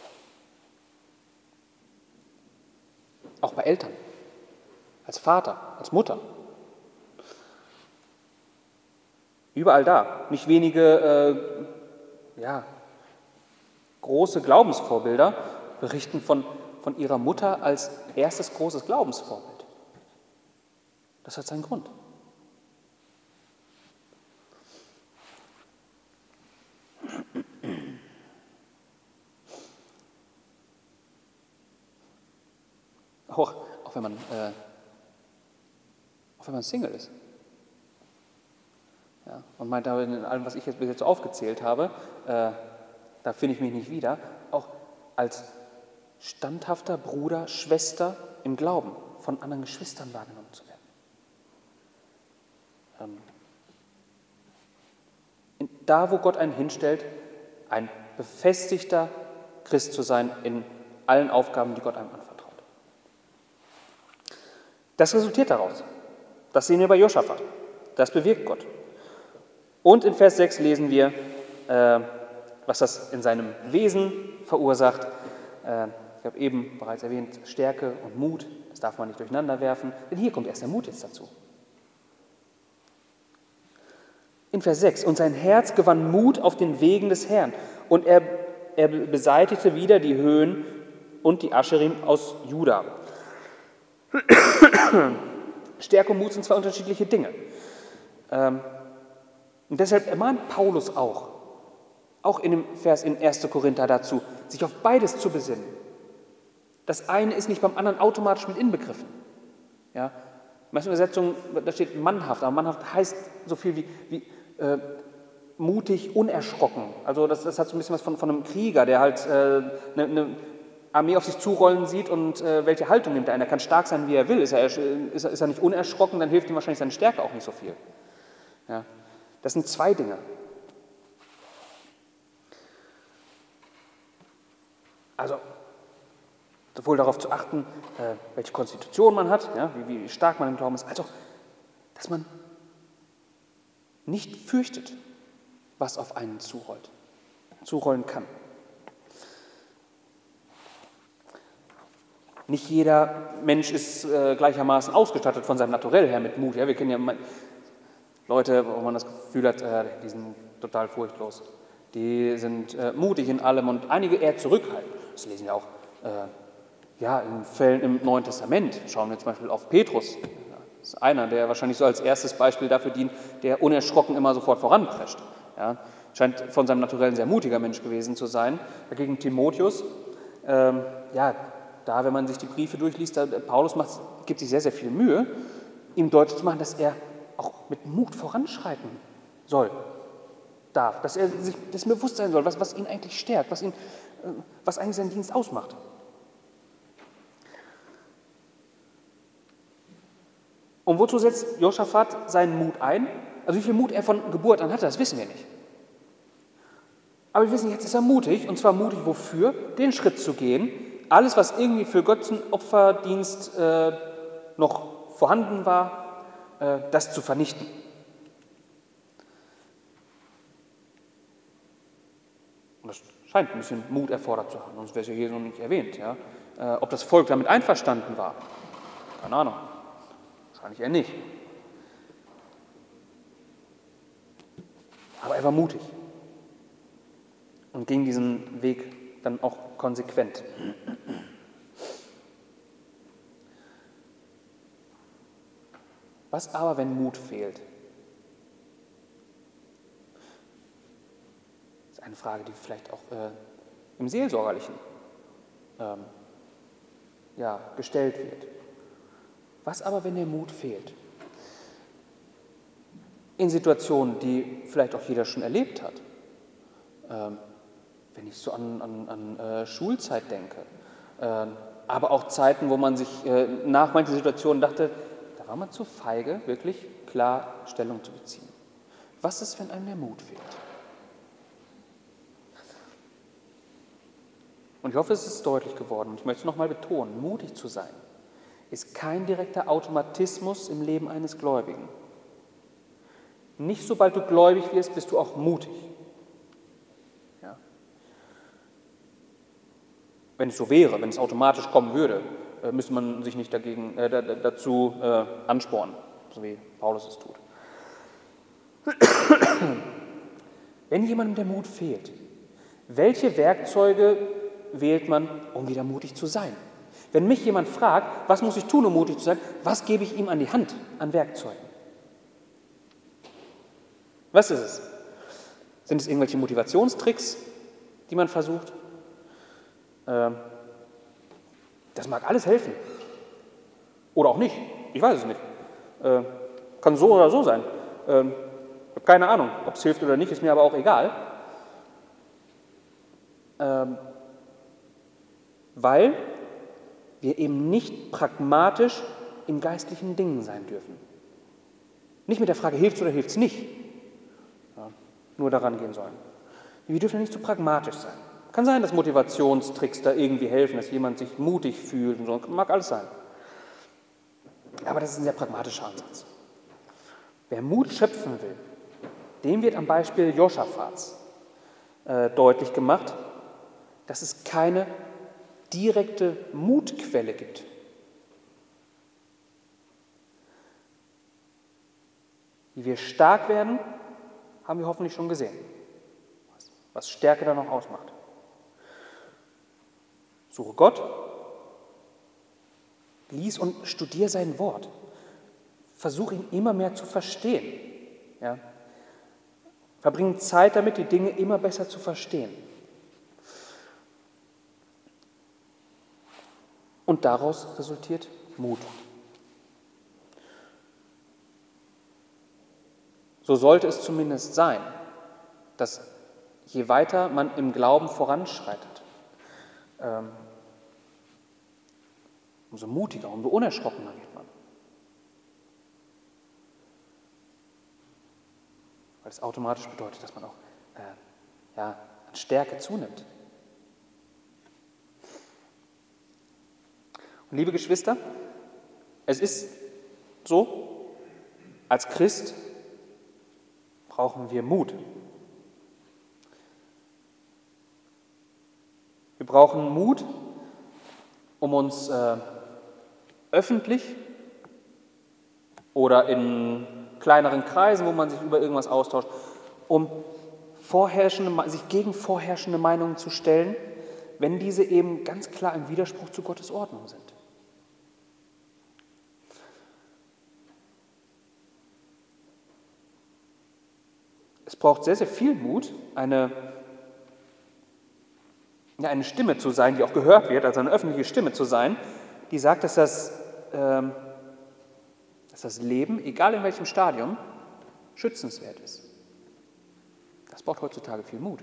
Auch bei Eltern, als Vater, als Mutter. Überall da. Nicht wenige äh, ja, große Glaubensvorbilder berichten von, von ihrer Mutter als erstes großes Glaubensvorbild. Das hat seinen Grund. Auch, auch, wenn man, äh, auch wenn man Single ist. Ja, und meint, in allem, was ich jetzt bis jetzt aufgezählt habe, äh, da finde ich mich nicht wieder, auch als standhafter Bruder, Schwester im Glauben von anderen Geschwistern wahrgenommen zu werden. Ähm, da, wo Gott einen hinstellt, ein befestigter Christ zu sein in allen Aufgaben, die Gott einem anvertraut. Das resultiert daraus. Das sehen wir bei Josaphat. Das bewirkt Gott. Und in Vers 6 lesen wir, äh, was das in seinem Wesen verursacht. Äh, ich habe eben bereits erwähnt, Stärke und Mut, das darf man nicht durcheinander werfen, denn hier kommt erst der Mut jetzt dazu. In Vers 6, und sein Herz gewann Mut auf den Wegen des Herrn und er, er beseitigte wieder die Höhen und die Ascherim aus Juda. [coughs] Stärke und Mut sind zwei unterschiedliche Dinge. Ähm, und deshalb ermahnt Paulus auch, auch in dem Vers in 1. Korinther dazu, sich auf beides zu besinnen. Das eine ist nicht beim anderen automatisch mit inbegriffen. Ja? Meisten Übersetzungen, da steht mannhaft, aber mannhaft heißt so viel wie, wie äh, mutig, unerschrocken. Also das, das, hat so ein bisschen was von, von einem Krieger, der halt eine äh, ne, ne Armee auf sich zurollen sieht und äh, welche Haltung nimmt er ein. Er kann stark sein, wie er will. Ist er, ist, er, ist er nicht unerschrocken, dann hilft ihm wahrscheinlich seine Stärke auch nicht so viel. Ja? Das sind zwei Dinge. Also sowohl darauf zu achten, äh, welche Konstitution man hat, wie, stark man im Glauben ist, als auch, dass man nicht fürchtet, was auf einen zurollt, zurollen kann. Nicht jeder Mensch ist äh, gleichermaßen ausgestattet von seinem Naturell her mit Mut. Wir kennen ja Leute, wo man das Gefühl hat, äh, die sind total furchtlos. Die sind äh, mutig in allem und einige eher zurückhaltend. Das lesen wir auch äh, ja, in Fällen im Neuen Testament. Schauen wir zum Beispiel auf Petrus. Das ist einer, der wahrscheinlich so als erstes Beispiel dafür dient, der unerschrocken immer sofort voranprescht. Ja, scheint von seinem Naturell ein sehr mutiger Mensch gewesen zu sein. Dagegen Timotheus, ähm, ja, da, wenn man sich die Briefe durchliest, da, Paulus macht, gibt sich sehr, sehr viel Mühe, ihm deutlich zu machen, dass er auch mit Mut voranschreiten soll, darf, dass er sich das bewusst sein soll, was, was ihn eigentlich stärkt, was, ihn, äh, was eigentlich seinen Dienst ausmacht. Und wozu setzt Josaphat seinen Mut ein? Also wie viel Mut er von Geburt an hatte, das wissen wir nicht. Aber wir wissen, jetzt ist er mutig, und zwar mutig wofür? Den Schritt zu gehen, alles, was irgendwie für Götzenopferdienst äh, noch vorhanden war, das zu vernichten. Und das scheint ein bisschen Mut erfordert zu haben, sonst wäre es ja hier noch nicht erwähnt. Ja? Äh, ob das Volk damit einverstanden war, keine Ahnung. Wahrscheinlich eher nicht. Aber er war mutig und ging diesen Weg dann auch konsequent. Was aber, wenn Mut fehlt? Das ist eine Frage, die vielleicht auch äh, im Seelsorgerlichen ähm, ja, gestellt wird. Was aber, wenn der Mut fehlt? In Situationen, die vielleicht auch jeder schon erlebt hat. Ähm, wenn ich so an, an, an äh, Schulzeit denke, äh, aber auch Zeiten, wo man sich äh, nach manchen Situationen dachte, da war man zu feige, wirklich klar Stellung zu beziehen. Was ist, wenn einem der Mut fehlt? Und ich hoffe, es ist deutlich geworden. Ich möchte es nochmal betonen, mutig zu sein ist kein direkter Automatismus im Leben eines Gläubigen. Nicht sobald du gläubig wirst, bist du auch mutig. Ja. Wenn es so wäre, wenn es automatisch kommen würde, äh, müsste man sich nicht dagegen, äh, dazu äh, anspornen, so wie Paulus es tut. [clears throat] Wenn jemandem der Mut fehlt, welche Werkzeuge wählt man, um wieder mutig zu sein? Wenn mich jemand fragt, was muss ich tun, um mutig zu sein, was gebe ich ihm an die Hand an Werkzeugen? Was ist es? Sind es irgendwelche Motivationstricks, die man versucht? Ähm, das mag alles helfen. Oder auch nicht. Ich weiß es nicht. Äh, kann so oder so sein. Ähm, ich habe keine Ahnung, ob es hilft oder nicht, ist mir aber auch egal. Ähm, weil wir eben nicht pragmatisch in geistlichen Dingen sein dürfen. Nicht mit der Frage, hilft es oder hilft es nicht, ja, nur daran gehen sollen. Wir dürfen nicht zu pragmatisch sein. Kann sein, dass Motivationstricks da irgendwie helfen, dass jemand sich mutig fühlt und so, mag alles sein. Aber das ist ein sehr pragmatischer Ansatz. Wer Mut schöpfen will, dem wird am Beispiel Joschafats äh, deutlich gemacht, dass es keine direkte Mutquelle gibt. Wie wir stark werden, haben wir hoffentlich schon gesehen, was Stärke dann noch ausmacht. Suche Gott, lies und studiere sein Wort. Versuche ihn immer mehr zu verstehen. Ja? Verbringe Zeit damit, die Dinge immer besser zu verstehen. Und daraus resultiert Mut. So sollte es zumindest sein, dass je weiter man im Glauben voranschreitet, ähm, umso mutiger, umso unerschrockener wird man. Weil es automatisch bedeutet, dass man auch äh, ja, an Stärke zunimmt. Und liebe Geschwister, es ist so, als Christ brauchen wir Mut. Wir brauchen Mut, um uns äh, öffentlich oder in kleineren Kreisen, wo man sich über irgendwas austauscht, um vorherrschende, sich gegen vorherrschende Meinungen zu stellen, wenn diese eben ganz klar im Widerspruch zu Gottes Ordnung sind. Es braucht sehr, sehr viel Mut, eine, ja, eine Stimme zu sein, die auch gehört wird, also eine öffentliche Stimme zu sein, die sagt, dass das, dass das Leben, egal in welchem Stadium, schützenswert ist. Das braucht heutzutage viel Mut.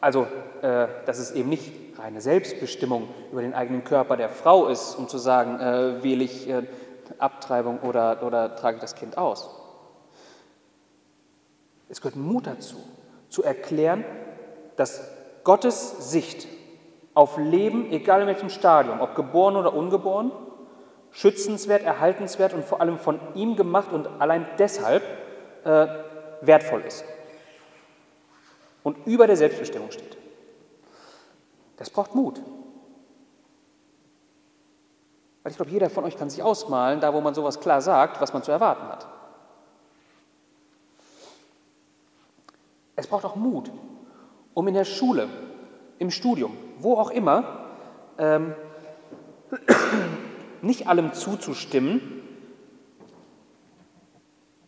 Also, äh, dass es eben nicht reine Selbstbestimmung über den eigenen Körper der Frau ist, um zu sagen, äh, wähle ich äh, Abtreibung oder, oder trage ich das Kind aus. Es gehört Mut dazu, zu erklären, dass Gottes Sicht auf Leben, egal in welchem Stadium, ob geboren oder ungeboren, schützenswert, erhaltenswert und vor allem von ihm gemacht und allein deshalb äh, wertvoll ist und über der Selbstbestimmung steht. Das braucht Mut. Weil ich glaube, jeder von euch kann sich ausmalen, da wo man sowas klar sagt, was man zu erwarten hat. Es braucht auch Mut, um in der Schule, im Studium, wo auch immer, ähm, nicht allem zuzustimmen,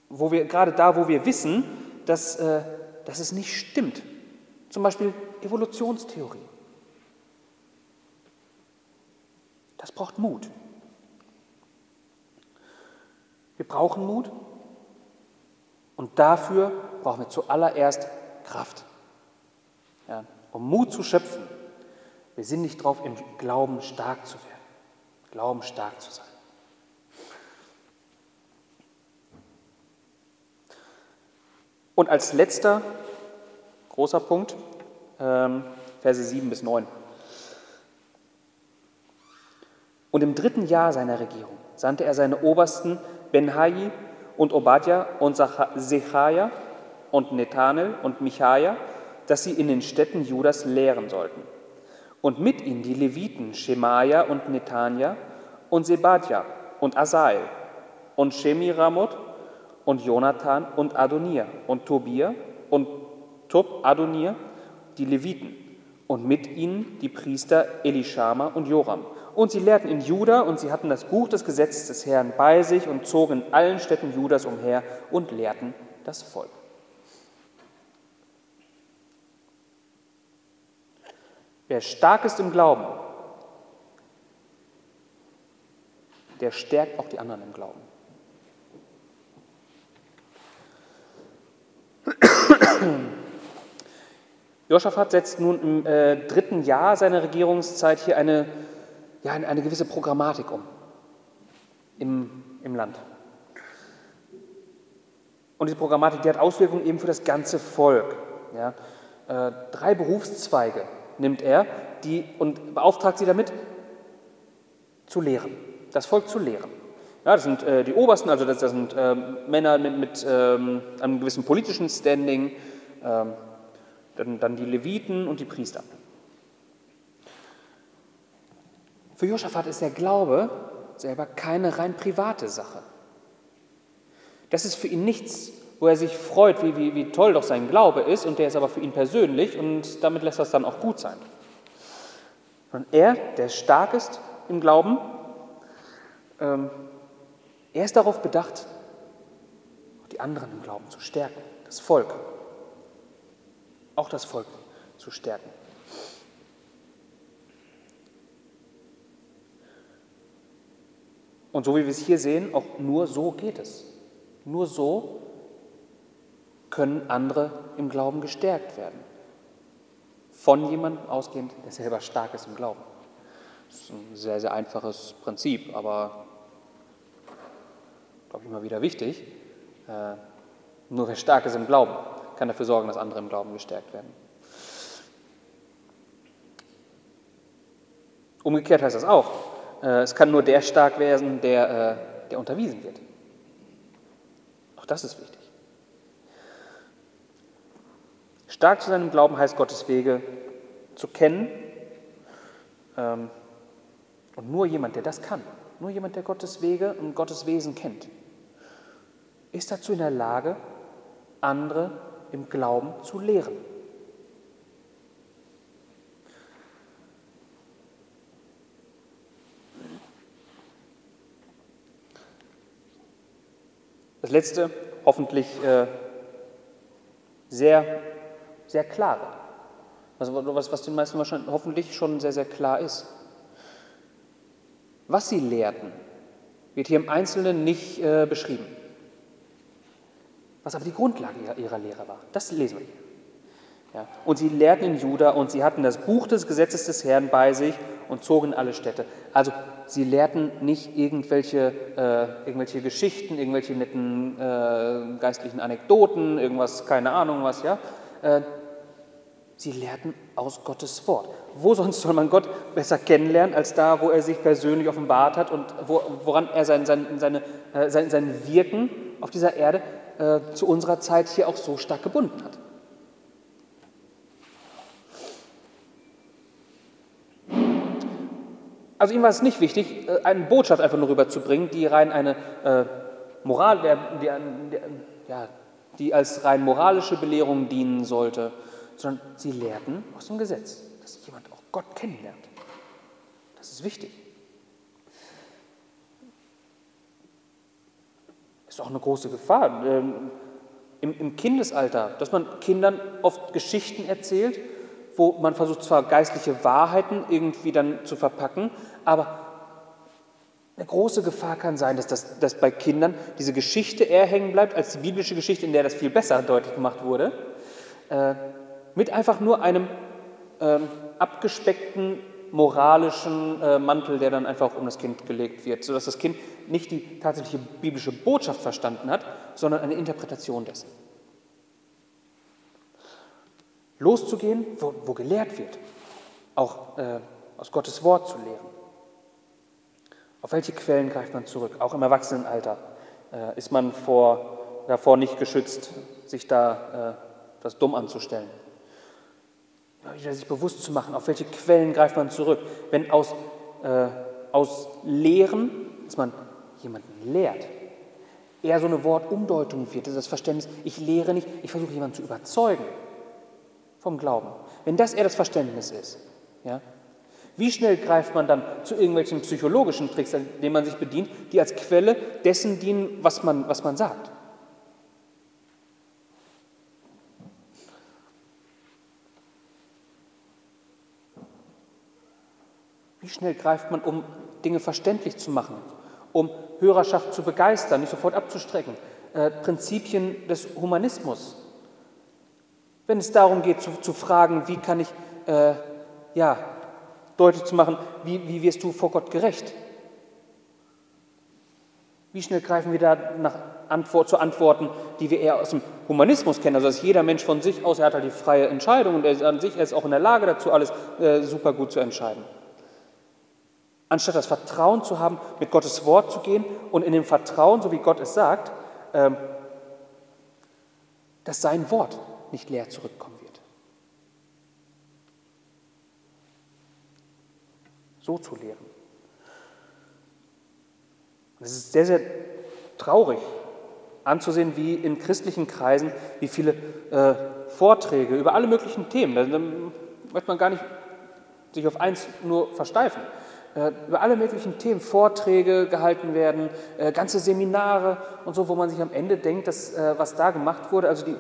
wo wir, gerade da, wo wir wissen, dass, äh, dass es nicht stimmt. Zum Beispiel Evolutionstheorie. Das braucht Mut. Wir brauchen Mut und dafür brauchen wir zuallererst Kraft. Ja, um Mut zu schöpfen, wir sind nicht drauf, im Glauben stark zu werden. Glauben stark zu sein. Und als letzter großer Punkt, ähm, Verse 7 bis 9. Und im dritten Jahr seiner Regierung sandte er seine Obersten Benhai und Obadja und Sechaja und Nethanel und Michaja, dass sie in den Städten Judas lehren sollten. Und mit ihnen die Leviten Shemaja und Netanja und Sebadja und Asael und Shemiramot und Jonathan und Adonir und Tobia und Tob Adonir, die Leviten, und mit ihnen die Priester Elishama und Joram und sie lehrten in Juda und sie hatten das Buch des Gesetzes des Herrn bei sich und zogen in allen Städten Judas umher und lehrten das Volk. Wer stark ist im Glauben, der stärkt auch die anderen im Glauben. [clears throat] Josaphat setzt nun im äh, dritten Jahr seiner Regierungszeit hier eine ja, eine gewisse Programmatik um im, im Land. Und diese Programmatik, die hat Auswirkungen eben für das ganze Volk. Ja. Äh, drei Berufszweige nimmt er die, und beauftragt sie damit, zu lehren, das Volk zu lehren. Ja, das sind äh, die Obersten, also das, das sind äh, Männer mit, mit ähm, einem gewissen politischen Standing, ähm, dann, dann die Leviten und die Priester. Für Josaphat ist der Glaube selber keine rein private Sache. Das ist für ihn nichts, wo er sich freut, wie, wie, wie toll doch sein Glaube ist, und der ist aber für ihn persönlich und damit lässt das dann auch gut sein. Und er, der stark ist im Glauben, ähm, er ist darauf bedacht, auch die anderen im Glauben zu stärken, das Volk, auch das Volk zu stärken. Und so wie wir es hier sehen, auch nur so geht es. Nur so können andere im Glauben gestärkt werden. Von jemandem ausgehend, der selber stark ist im Glauben. Das ist ein sehr, sehr einfaches Prinzip, aber glaube ich immer wieder wichtig. Äh, nur wer stark ist im Glauben, kann dafür sorgen, dass andere im Glauben gestärkt werden. Umgekehrt heißt das auch, äh, es kann nur der stark werden, der, äh, der unterwiesen wird. Auch das ist wichtig. Stark zu seinem Glauben heißt Gottes Wege zu kennen. Ähm, und nur jemand, der das kann, nur jemand, der Gottes Wege und Gottes Wesen kennt, ist dazu in der Lage, andere im Glauben zu lehren. Das letzte, hoffentlich äh, sehr, sehr klare, also was, was den meisten wahrscheinlich hoffentlich schon sehr, sehr klar ist. Was sie lehrten, wird hier im Einzelnen nicht äh, beschrieben. Was aber die Grundlage ihrer Lehre war, das lesen wir hier. Ja. Und sie lehrten in Juda und sie hatten das Buch des Gesetzes des Herrn bei sich und zogen in alle Städte. Also sie lehrten nicht irgendwelche, äh, irgendwelche Geschichten, irgendwelche netten äh, geistlichen Anekdoten, irgendwas, keine Ahnung was, ja. Äh, sie lehrten aus Gottes Wort. Wo sonst soll man Gott besser kennenlernen, als da, wo er sich persönlich offenbart hat und wo, woran er sein, sein, seine, äh, sein, sein Wirken auf dieser Erde äh, zu unserer Zeit hier auch so stark gebunden hat. Also ihm war es nicht wichtig, äh, eine Botschaft einfach nur rüberzubringen, die rein eine äh, Moral, der, der, der, ja, die als rein moralische Belehrung dienen sollte, sondern sie lehrten aus dem Gesetz, dass jemand auch Gott kennenlernt. Das ist wichtig. Ist auch eine große Gefahr. Ähm, im, Im Kindesalter, dass man Kindern oft Geschichten erzählt, wo man versucht zwar geistliche Wahrheiten irgendwie dann zu verpacken, aber Eine große Gefahr kann sein, dass, das, dass bei Kindern diese Geschichte eher hängen bleibt als die biblische Geschichte, in der das viel besser deutlich gemacht wurde, äh, mit einfach nur einem äh, abgespeckten moralischen äh, Mantel, der dann einfach um das Kind gelegt wird, sodass das Kind nicht die tatsächliche biblische Botschaft verstanden hat, sondern eine Interpretation dessen. Loszugehen, wo, wo gelehrt wird, auch äh, aus Gottes Wort zu lehren. Auf welche Quellen greift man zurück? Auch im Erwachsenenalter äh, ist man vor, davor nicht geschützt, sich da äh, das dumm anzustellen. Wieder sich bewusst zu machen, auf welche Quellen greift man zurück. Wenn aus, äh, aus Lehren, dass man jemanden lehrt, eher so eine Wortumdeutung wird, das Verständnis, ich lehre nicht, ich versuche jemanden zu überzeugen vom Glauben. Wenn das eher das Verständnis ist, ja, wie schnell greift man dann zu irgendwelchen psychologischen Tricks, an denen man sich bedient, die als Quelle dessen dienen, was man, was man sagt? Wie schnell greift man, um Dinge verständlich zu machen, um Hörerschaft zu begeistern, nicht sofort abzustrecken? Äh, Prinzipien des Humanismus. Wenn es darum geht, zu, zu fragen, wie kann ich äh, ja, deutlich zu machen, wie, wie wirst du vor Gott gerecht? Wie schnell greifen wir da nach Antwort, zu Antworten, die wir eher aus dem Humanismus kennen, also dass jeder Mensch von sich aus, er hat halt die freie Entscheidung und er ist an sich er ist auch in der Lage dazu, alles äh, super gut zu entscheiden. Anstatt das Vertrauen zu haben, mit Gottes Wort zu gehen und in dem Vertrauen, so wie Gott es sagt, ähm, dass sein Wort nicht leer zurückkommt. so zu lehren. Es ist sehr, sehr traurig anzusehen, wie in christlichen Kreisen, wie viele äh, Vorträge über alle möglichen Themen, da, da möchte man gar nicht sich auf eins nur versteifen, über alle möglichen Themen Vorträge gehalten werden, äh, ganze Seminare und so, wo man sich am Ende denkt, dass äh, was da gemacht wurde, also die,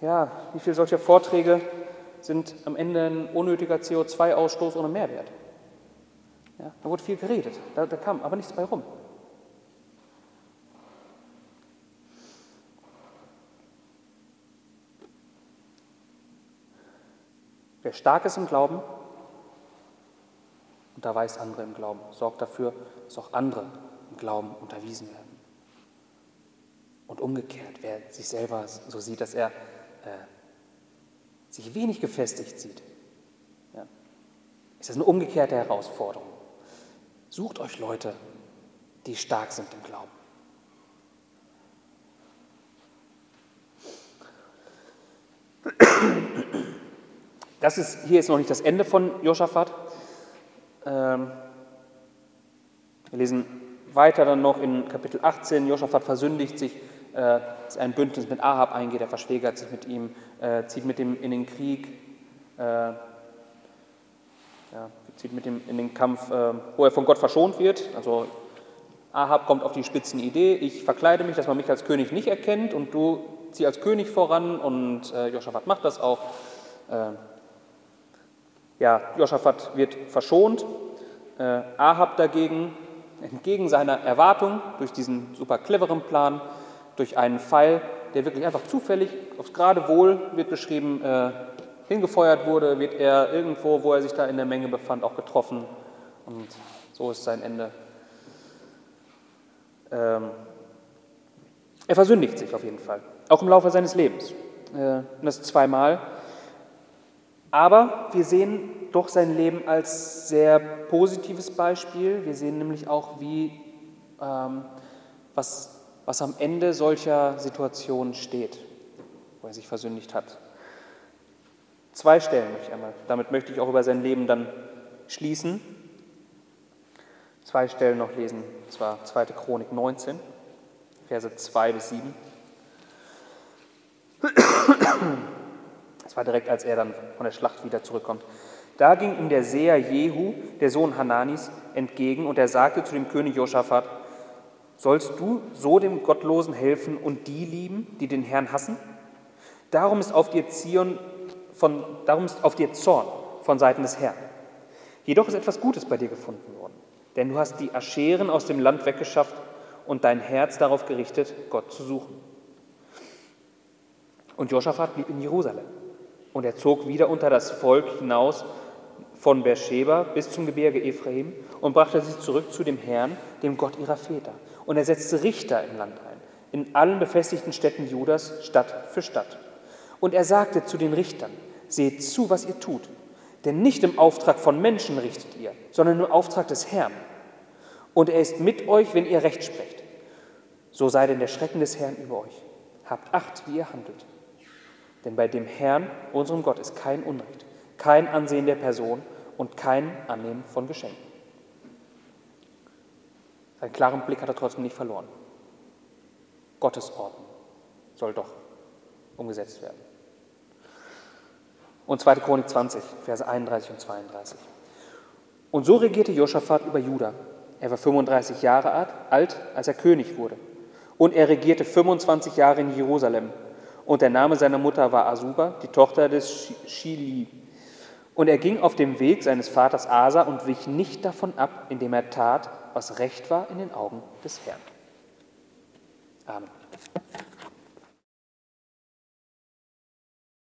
ja, wie viele solcher Vorträge sind am Ende ein unnötiger CO2-Ausstoß ohne Mehrwert. Ja, da wurde viel geredet, da, da kam aber nichts bei rum. Wer stark ist im Glauben, unterweist andere im Glauben, sorgt dafür, dass auch andere im Glauben unterwiesen werden. Und umgekehrt, wer sich selber so sieht, dass er äh, sich wenig gefestigt sieht, ja, ist das eine umgekehrte Herausforderung. Sucht euch Leute, die stark sind im Glauben. Das ist, hier ist noch nicht das Ende von Josaphat. Ähm, wir lesen weiter dann noch in Kapitel 18. Josaphat versündigt sich, äh, dass er ein Bündnis mit Ahab eingeht, er verschwägert sich mit ihm, äh, zieht mit ihm in den Krieg. Äh, ja, zieht mit ihm in den Kampf, äh, wo er von Gott verschont wird. Also Ahab kommt auf die spitzen Idee, ich verkleide mich, dass man mich als König nicht erkennt und du zieh als König voran und äh, Joschafat macht das auch. Ja, Joschafat wird verschont. Äh, Ahab dagegen, entgegen seiner Erwartung, durch diesen super cleveren Plan, durch einen Pfeil, der wirklich einfach zufällig, aufs gerade Wohl wird beschrieben, äh, hingefeuert wurde, wird er irgendwo, wo er sich da in der Menge befand, auch getroffen. Und so ist sein Ende. Ähm, er versündigt sich auf jeden Fall, auch im Laufe seines Lebens. Äh, und das zweimal. Aber wir sehen doch sein Leben als sehr positives Beispiel. Wir sehen nämlich auch, wie, ähm, was, was am Ende solcher Situationen steht, wo er sich versündigt hat. Zwei Stellen möchte ich einmal. Damit möchte ich auch über sein Leben dann schließen. Zwei Stellen noch lesen, und zwar 2. Chronik 19, Verse 2 bis 7. Das war direkt, als er dann von der Schlacht wieder zurückkommt. Da ging ihm der Seher Jehu, der Sohn Hananis, entgegen und er sagte zu dem König Josaphat, sollst du so dem Gottlosen helfen und die lieben, die den Herrn hassen? Darum ist auf dir Zion von, darum ist auf dir Zorn von Seiten des Herrn. Jedoch ist etwas Gutes bei dir gefunden worden. denn du hast die Ascheren aus dem Land weggeschafft und dein Herz darauf gerichtet, Gott zu suchen. Und Josaphat blieb in Jerusalem. Und er zog wieder unter das Volk hinaus von Beersheba bis zum Gebirge Ephraim und brachte sie zurück zu dem Herrn, dem Gott ihrer Väter. Und er setzte Richter im Land ein, in allen befestigten Städten Judas, Stadt für Stadt. Und er sagte zu den Richtern, seht zu, was ihr tut, denn nicht im Auftrag von Menschen richtet ihr, sondern im Auftrag des Herrn. Und er ist mit euch, wenn ihr Recht sprecht. So sei denn der Schrecken des Herrn über euch. Habt Acht, wie ihr handelt. Denn bei dem Herrn, unserem Gott, ist kein Unrecht, kein Ansehen der Person und kein Annehmen von Geschenken. Seinen klaren Blick hat er trotzdem nicht verloren. Gottes Ordnung soll doch umgesetzt werden. Und 2. Chronik 20, Verse 31 und 32. Und so regierte Josaphat über Juda. Er war 35 Jahre alt, als er König wurde. Und er regierte 25 Jahre in Jerusalem und der Name seiner Mutter war Asuba, die Tochter des Shili. Und er ging auf dem Weg seines Vaters Asa und wich nicht davon ab, indem er tat, was recht war in den Augen des Herrn. Amen.